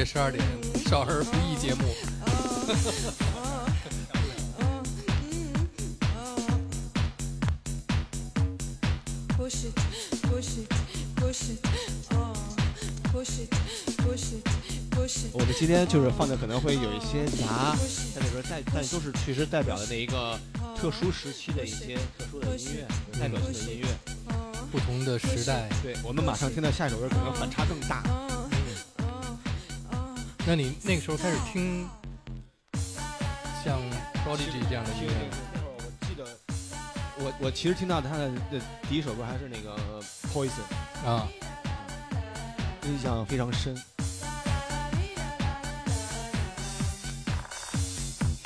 Speaker 12: 夜十二点，少儿不宜节目。
Speaker 10: Oh.
Speaker 3: 我们今天就是放的可能会有一些杂，在里边代，但都是其实代表的那一个特殊时期的一些特殊的音乐，代表性的音乐。
Speaker 12: 不同的时代，
Speaker 3: 对我们马上听到下一首歌，可能反差更大。
Speaker 12: 那你那个时候开始听像 Prodigy 这样的音乐吗？
Speaker 3: 那会儿我记得，我我其实听到他的的第一首歌还是那个 Poison，
Speaker 12: 啊，
Speaker 3: 印象非常深。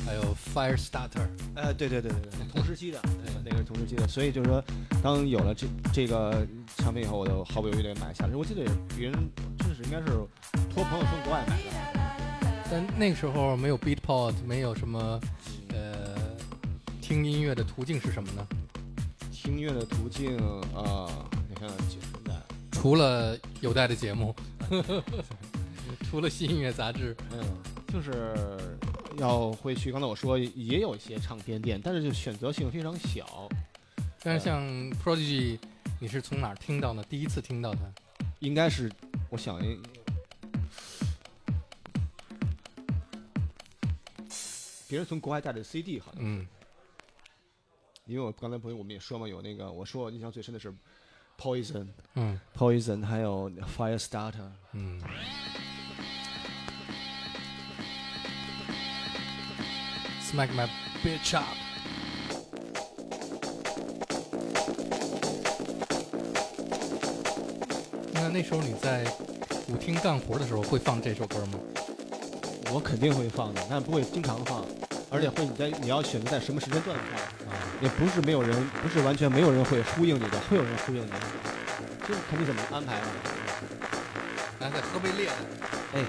Speaker 12: 还有 Firestarter，
Speaker 3: 呃，对对对对对，同时期的，那个那个是同时期的，所以就是说，当有了这这个唱片以后，我就毫不犹豫的买下了。我记得别人应该是托朋友从国外买的。
Speaker 12: 但那个时候没有 Beatport，没有什么呃听音乐的途径是什么呢？
Speaker 3: 听音乐的途径啊，你看
Speaker 12: 除了有带的节目，[laughs] 除了新音乐杂志，
Speaker 3: 嗯，就是要会去。刚才我说也有一些唱片店，但是就选择性非常小。
Speaker 12: 但是像 Prodigy，你是从哪儿听到呢？第一次听到它？
Speaker 3: 应该是，我想，别人从国外带的 CD 好像，
Speaker 12: 嗯，
Speaker 3: 因为我刚才朋友我们也说嘛，有那个我说我印象最深的是 Poison，
Speaker 12: 嗯
Speaker 3: ，Poison，还有 Firestarter，
Speaker 12: 嗯。Smack my bitch up。那那时候你在舞厅干活的时候会放这首歌吗？
Speaker 3: 我肯定会放的，但不会经常放，而且会你在你要选择在什么时间段放，
Speaker 12: 啊，
Speaker 3: 也不是没有人，不是完全没有人会呼应你的，会有人呼应你，就是看你怎么安排了。
Speaker 12: 来，再喝杯烈的。
Speaker 3: 哎，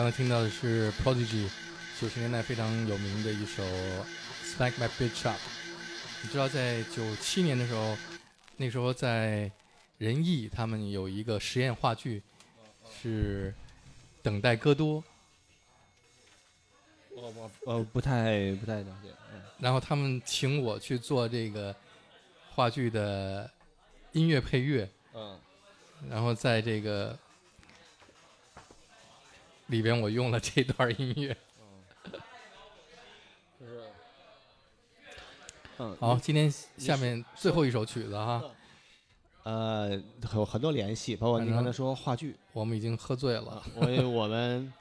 Speaker 1: 刚才听到的是 Prodigy 九十年代非常有名的一首《Smack My Bitch Up》。你知道，在九七年的时候，那时候在仁义他们有一个实验话剧，是《等待戈多》，
Speaker 3: 我我呃不太不太了解。嗯
Speaker 1: 然后他们请我去做这个话剧的音乐配乐，
Speaker 3: 嗯
Speaker 1: 然后在这个里边我用了这段音乐。
Speaker 3: 就是嗯
Speaker 1: 好，今天下面最后一首曲子哈，
Speaker 3: 呃有很多联系，包括您刚才说话剧，
Speaker 1: 我们已经喝醉了。
Speaker 3: 我我们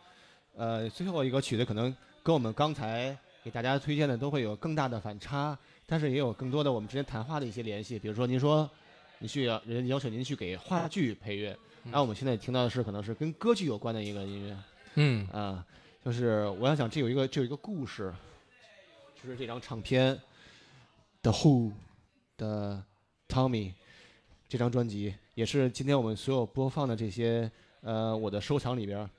Speaker 3: 呃最后一个曲子可能跟我们刚才给大家推荐的都会有更大的反差，但是也有更多的我们之间谈话的一些联系。比如说您说你需要人家要求您去给话剧配乐，然后我们现在听到的是可能是跟歌剧有关的一个音乐。
Speaker 1: 嗯
Speaker 3: 啊，就是我要讲这有一个这有一个故事，就是这张唱片，The Who 的 Tommy 这张专辑，也是今天我们所有播放的这些呃我的收藏里边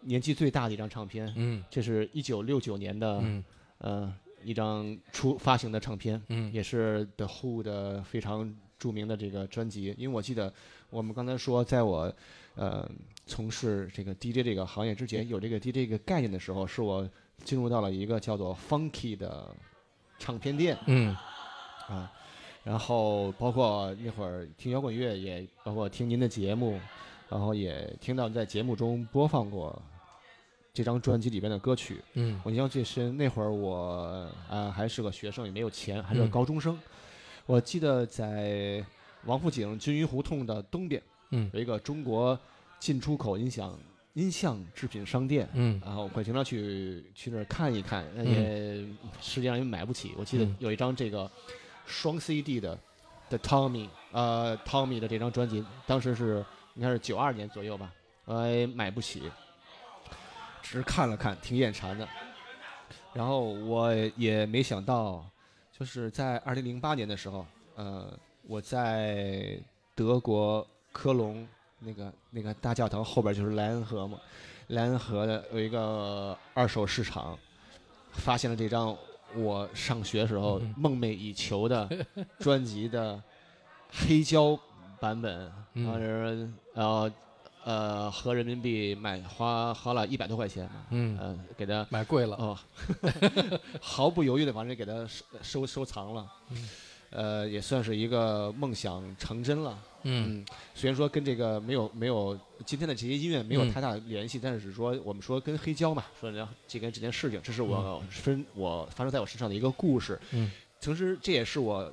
Speaker 3: 年纪最大的一张唱片。
Speaker 1: 嗯，
Speaker 3: 这是一九六九年的、
Speaker 1: 嗯
Speaker 3: 呃一张出发行的唱片，
Speaker 1: 嗯
Speaker 3: 也是 The Who 的非常著名的这个专辑。因为我记得我们刚才说，在我呃从事这个 DJ 这个行业之前，有这个 DJ 这个概念的时候，是我进入到了一个叫做 Funky 的唱片店。
Speaker 1: 嗯
Speaker 3: 啊，然后包括那会儿听摇滚乐，也包括听您的节目，然后也听到在节目中播放过这张专辑里边的歌曲。
Speaker 1: 嗯
Speaker 3: 我印象最深，那会儿我啊、还是个学生，也没有钱，还是个
Speaker 1: 嗯
Speaker 3: 高中生。我记得在王府井金鱼胡同的东边，
Speaker 1: 嗯
Speaker 3: 有一个中国进出口音响音像制品商店，
Speaker 1: 嗯
Speaker 3: 然后我会经常去去那儿看一看，
Speaker 1: 那
Speaker 3: 也实际上也买不起。我记得
Speaker 1: 嗯
Speaker 3: 有一张这个双 CD 的的 Tommy，呃，Tommy 的这张专辑，当时是应该是九二年左右吧，我也买不起，只是看了看，挺眼馋的。然后我也没想到，就是在二零零八年的时候，呃，我在德国科隆那个那个大教堂后边就是莱恩河嘛，莱恩河的有一个二手市场，发现了这张我上学时候
Speaker 1: 嗯
Speaker 3: 梦寐以求的 [laughs] 专辑的黑胶版本，
Speaker 1: 嗯
Speaker 3: 当时呃呃合人民币买花花了一百多块钱嘛，
Speaker 1: 嗯
Speaker 3: 呃给他
Speaker 1: 买贵了
Speaker 3: 哦，[laughs] 毫不犹豫的把这给他收收收藏了，
Speaker 1: 嗯
Speaker 3: 呃也算是一个梦想成真了。
Speaker 1: 嗯
Speaker 3: 虽然说跟这个没有没有今天的这些音乐没有
Speaker 1: 嗯
Speaker 3: 太大的联系，但是只是说我们说跟黑胶嘛，说这个这件事情，这是我分我发生在我身上的一个故事。
Speaker 1: 嗯，
Speaker 3: 同时这也是我，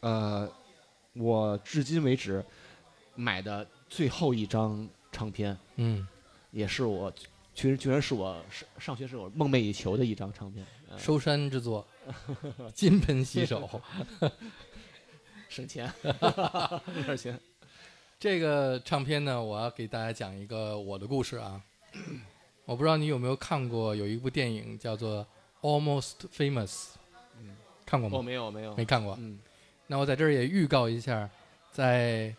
Speaker 3: 呃，我至今为止买的最后一张唱片，
Speaker 1: 嗯，
Speaker 3: 也是我，其实居然是我上上学时候梦寐以求的一张唱片。呃
Speaker 1: 收山之作，金盆洗手，[laughs]
Speaker 3: 省钱，[laughs] 有点钱。
Speaker 1: 这个唱片呢，我要给大家讲一个我的故事啊。[clears throat] 我不知道你有没有看过，有一部电影叫做《Almost Famous》，
Speaker 3: 嗯，
Speaker 1: 看过吗？
Speaker 3: 哦没有没有
Speaker 1: 没看过。
Speaker 3: 嗯，
Speaker 1: 那我在这儿也预告一下，在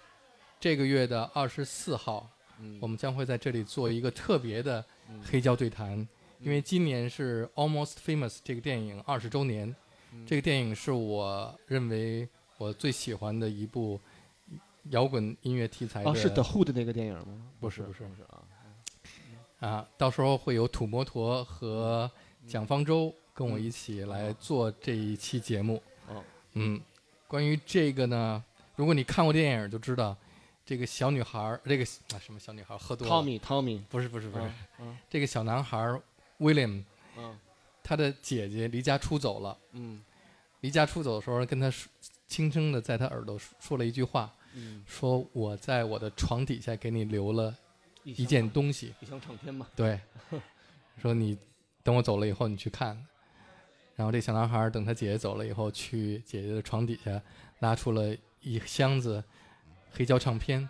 Speaker 1: 这个月的二十四号，
Speaker 3: 嗯
Speaker 1: 我们将会在这里做一个特别的
Speaker 3: 嗯
Speaker 1: 黑胶对谈，因为今年是《Almost Famous》这个电影二十周年。
Speaker 3: 嗯
Speaker 1: 这个电影是我认为我最喜欢的一部摇滚音乐题材的。
Speaker 3: 哦，是 The Who 的那个电影吗？
Speaker 1: 不是不是
Speaker 3: 不是啊。
Speaker 1: 啊，到时候会有土摩托和蒋方舟跟我一起来做这一期节目。
Speaker 3: 哦，
Speaker 1: 嗯，关于这个呢，如果你看过电影就知道，这个小女孩儿，这个啊什么小女孩儿喝多了
Speaker 3: Tommy Tommy
Speaker 1: 不是不是不是，
Speaker 3: 嗯嗯
Speaker 1: 这个小男孩儿 William，
Speaker 3: 嗯
Speaker 1: 他的姐姐离家出走了，
Speaker 3: 嗯
Speaker 1: 离家出走的时候跟他说轻声的在他耳朵说说了一句话，
Speaker 3: 嗯
Speaker 1: 说我在我的床底下给你留了
Speaker 3: 一
Speaker 1: 件东西，
Speaker 3: 一箱唱片嘛。
Speaker 1: 对，说你等我走了以后你去看。然后这小男孩等他姐姐走了以后，去姐姐的床底下拉出了一箱子黑胶唱片，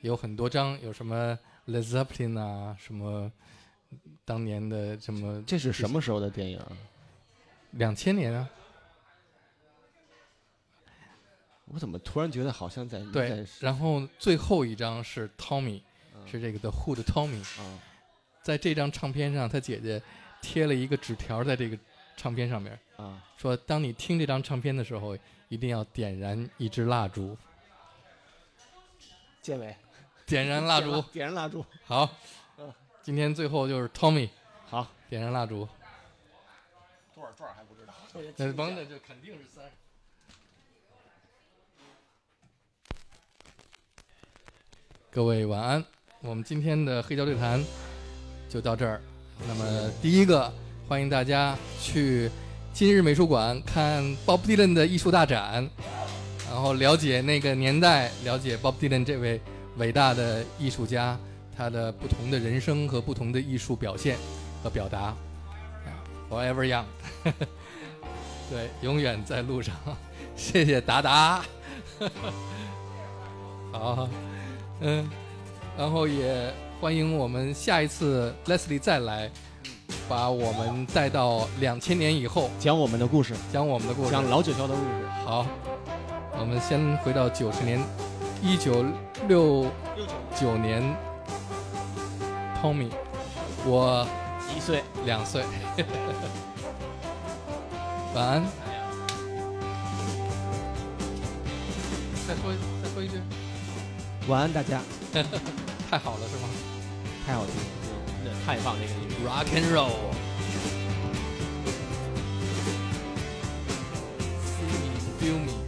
Speaker 1: 有很多张，有什么 Led Zeppelin 啊，什么当年的什么。
Speaker 3: 这是什么时候的电影啊？
Speaker 1: 两千年啊。
Speaker 3: 我怎么突然觉得好像在
Speaker 1: 对
Speaker 3: 在，
Speaker 1: 然后最后一张是 Tommy，、
Speaker 3: 嗯
Speaker 1: 是这个 The Who 的 Tommy，、
Speaker 3: 啊
Speaker 1: 在这张唱片上，他姐姐贴了一个纸条在这个唱片上面，
Speaker 3: 啊，
Speaker 1: 说当你听这张唱片的时候，一定要点燃一支蜡烛，[laughs]
Speaker 3: 结尾
Speaker 1: 点燃蜡烛。
Speaker 3: 点燃蜡烛。
Speaker 1: 好
Speaker 3: 嗯，
Speaker 1: 今天最后就是 Tommy
Speaker 3: 好，
Speaker 1: 点燃蜡烛。
Speaker 3: 多少转还不知道。
Speaker 1: 那甭的就肯定是三。各位晚安，我们今天的黑胶对谈就到这儿。那么第一个，欢迎大家去今日美术馆看 Bob Dylan 的艺术大展，然后了解那个年代，了解 Bob Dylan 这位伟大的艺术家，他的不同的人生和不同的艺术表现和表达。Forever Young，[laughs] 对，永远在路上。[laughs] 谢谢达达。[laughs] 好，嗯，然后也欢迎我们下一次 Leslie 再来，把我们带到两千年以后，
Speaker 3: 讲我们的故事，
Speaker 1: 讲我们的故事，
Speaker 3: 讲老九霄的故事。
Speaker 1: 好，我们先回到九十年，一九六九年，Tommy，我
Speaker 3: 一岁，
Speaker 1: 两岁，[laughs] 晚安。再说
Speaker 3: 晚安，大家。
Speaker 1: 太好了是吗？
Speaker 3: 太好听了，太棒这个音乐。
Speaker 1: Rock and roll。Feel me。See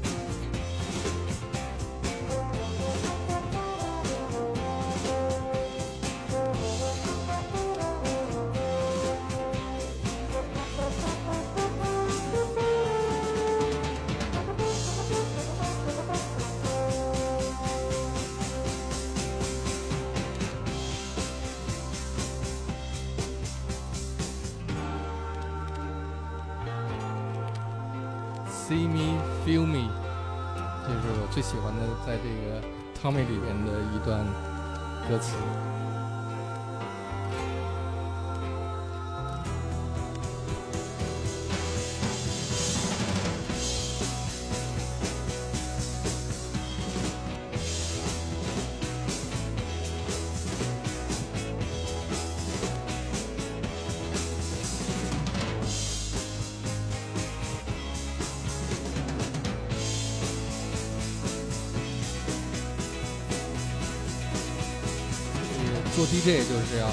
Speaker 1: 做 DJ 就是要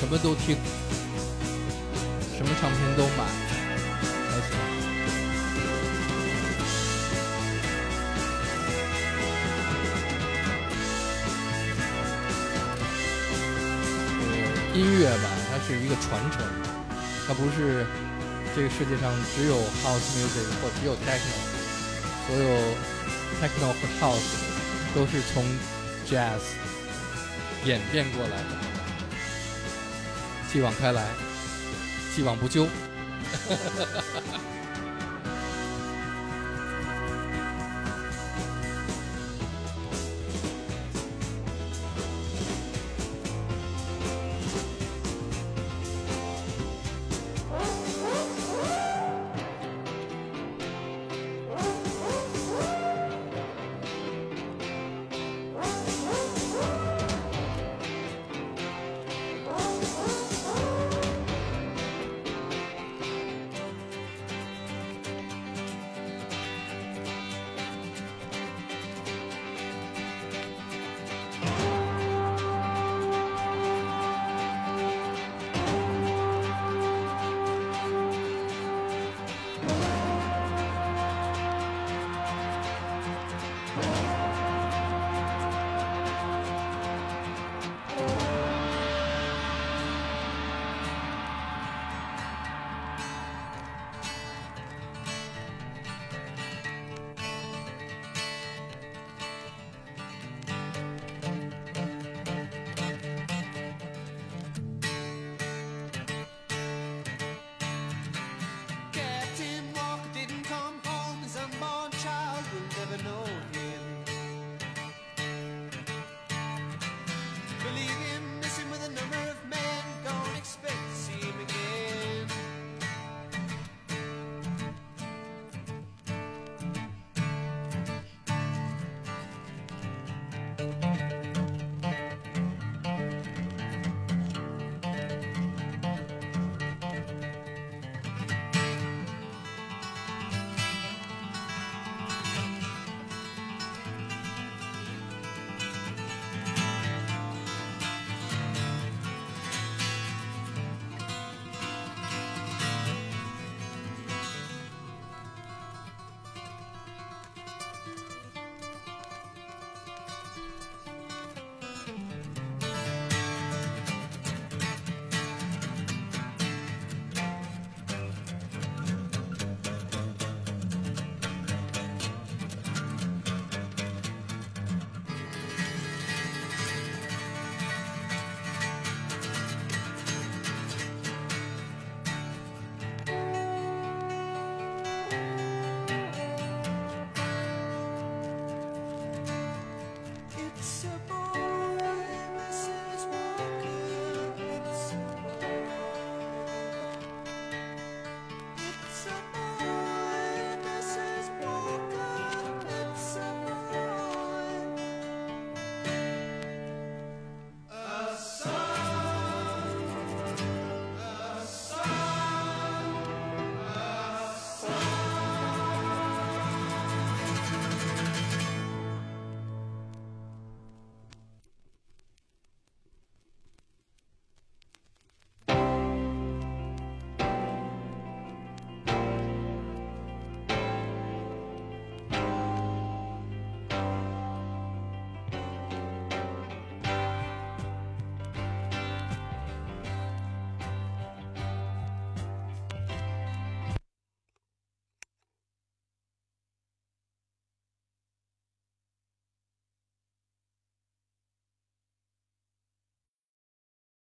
Speaker 1: 什么都听，什么唱片都买才行。音乐吧，它是一个传承，它不是这个世界上只有 house music 或只有 techno，所有 techno 和 house 都是从 jazz 演变过来的。继往开来，继往不咎。[laughs]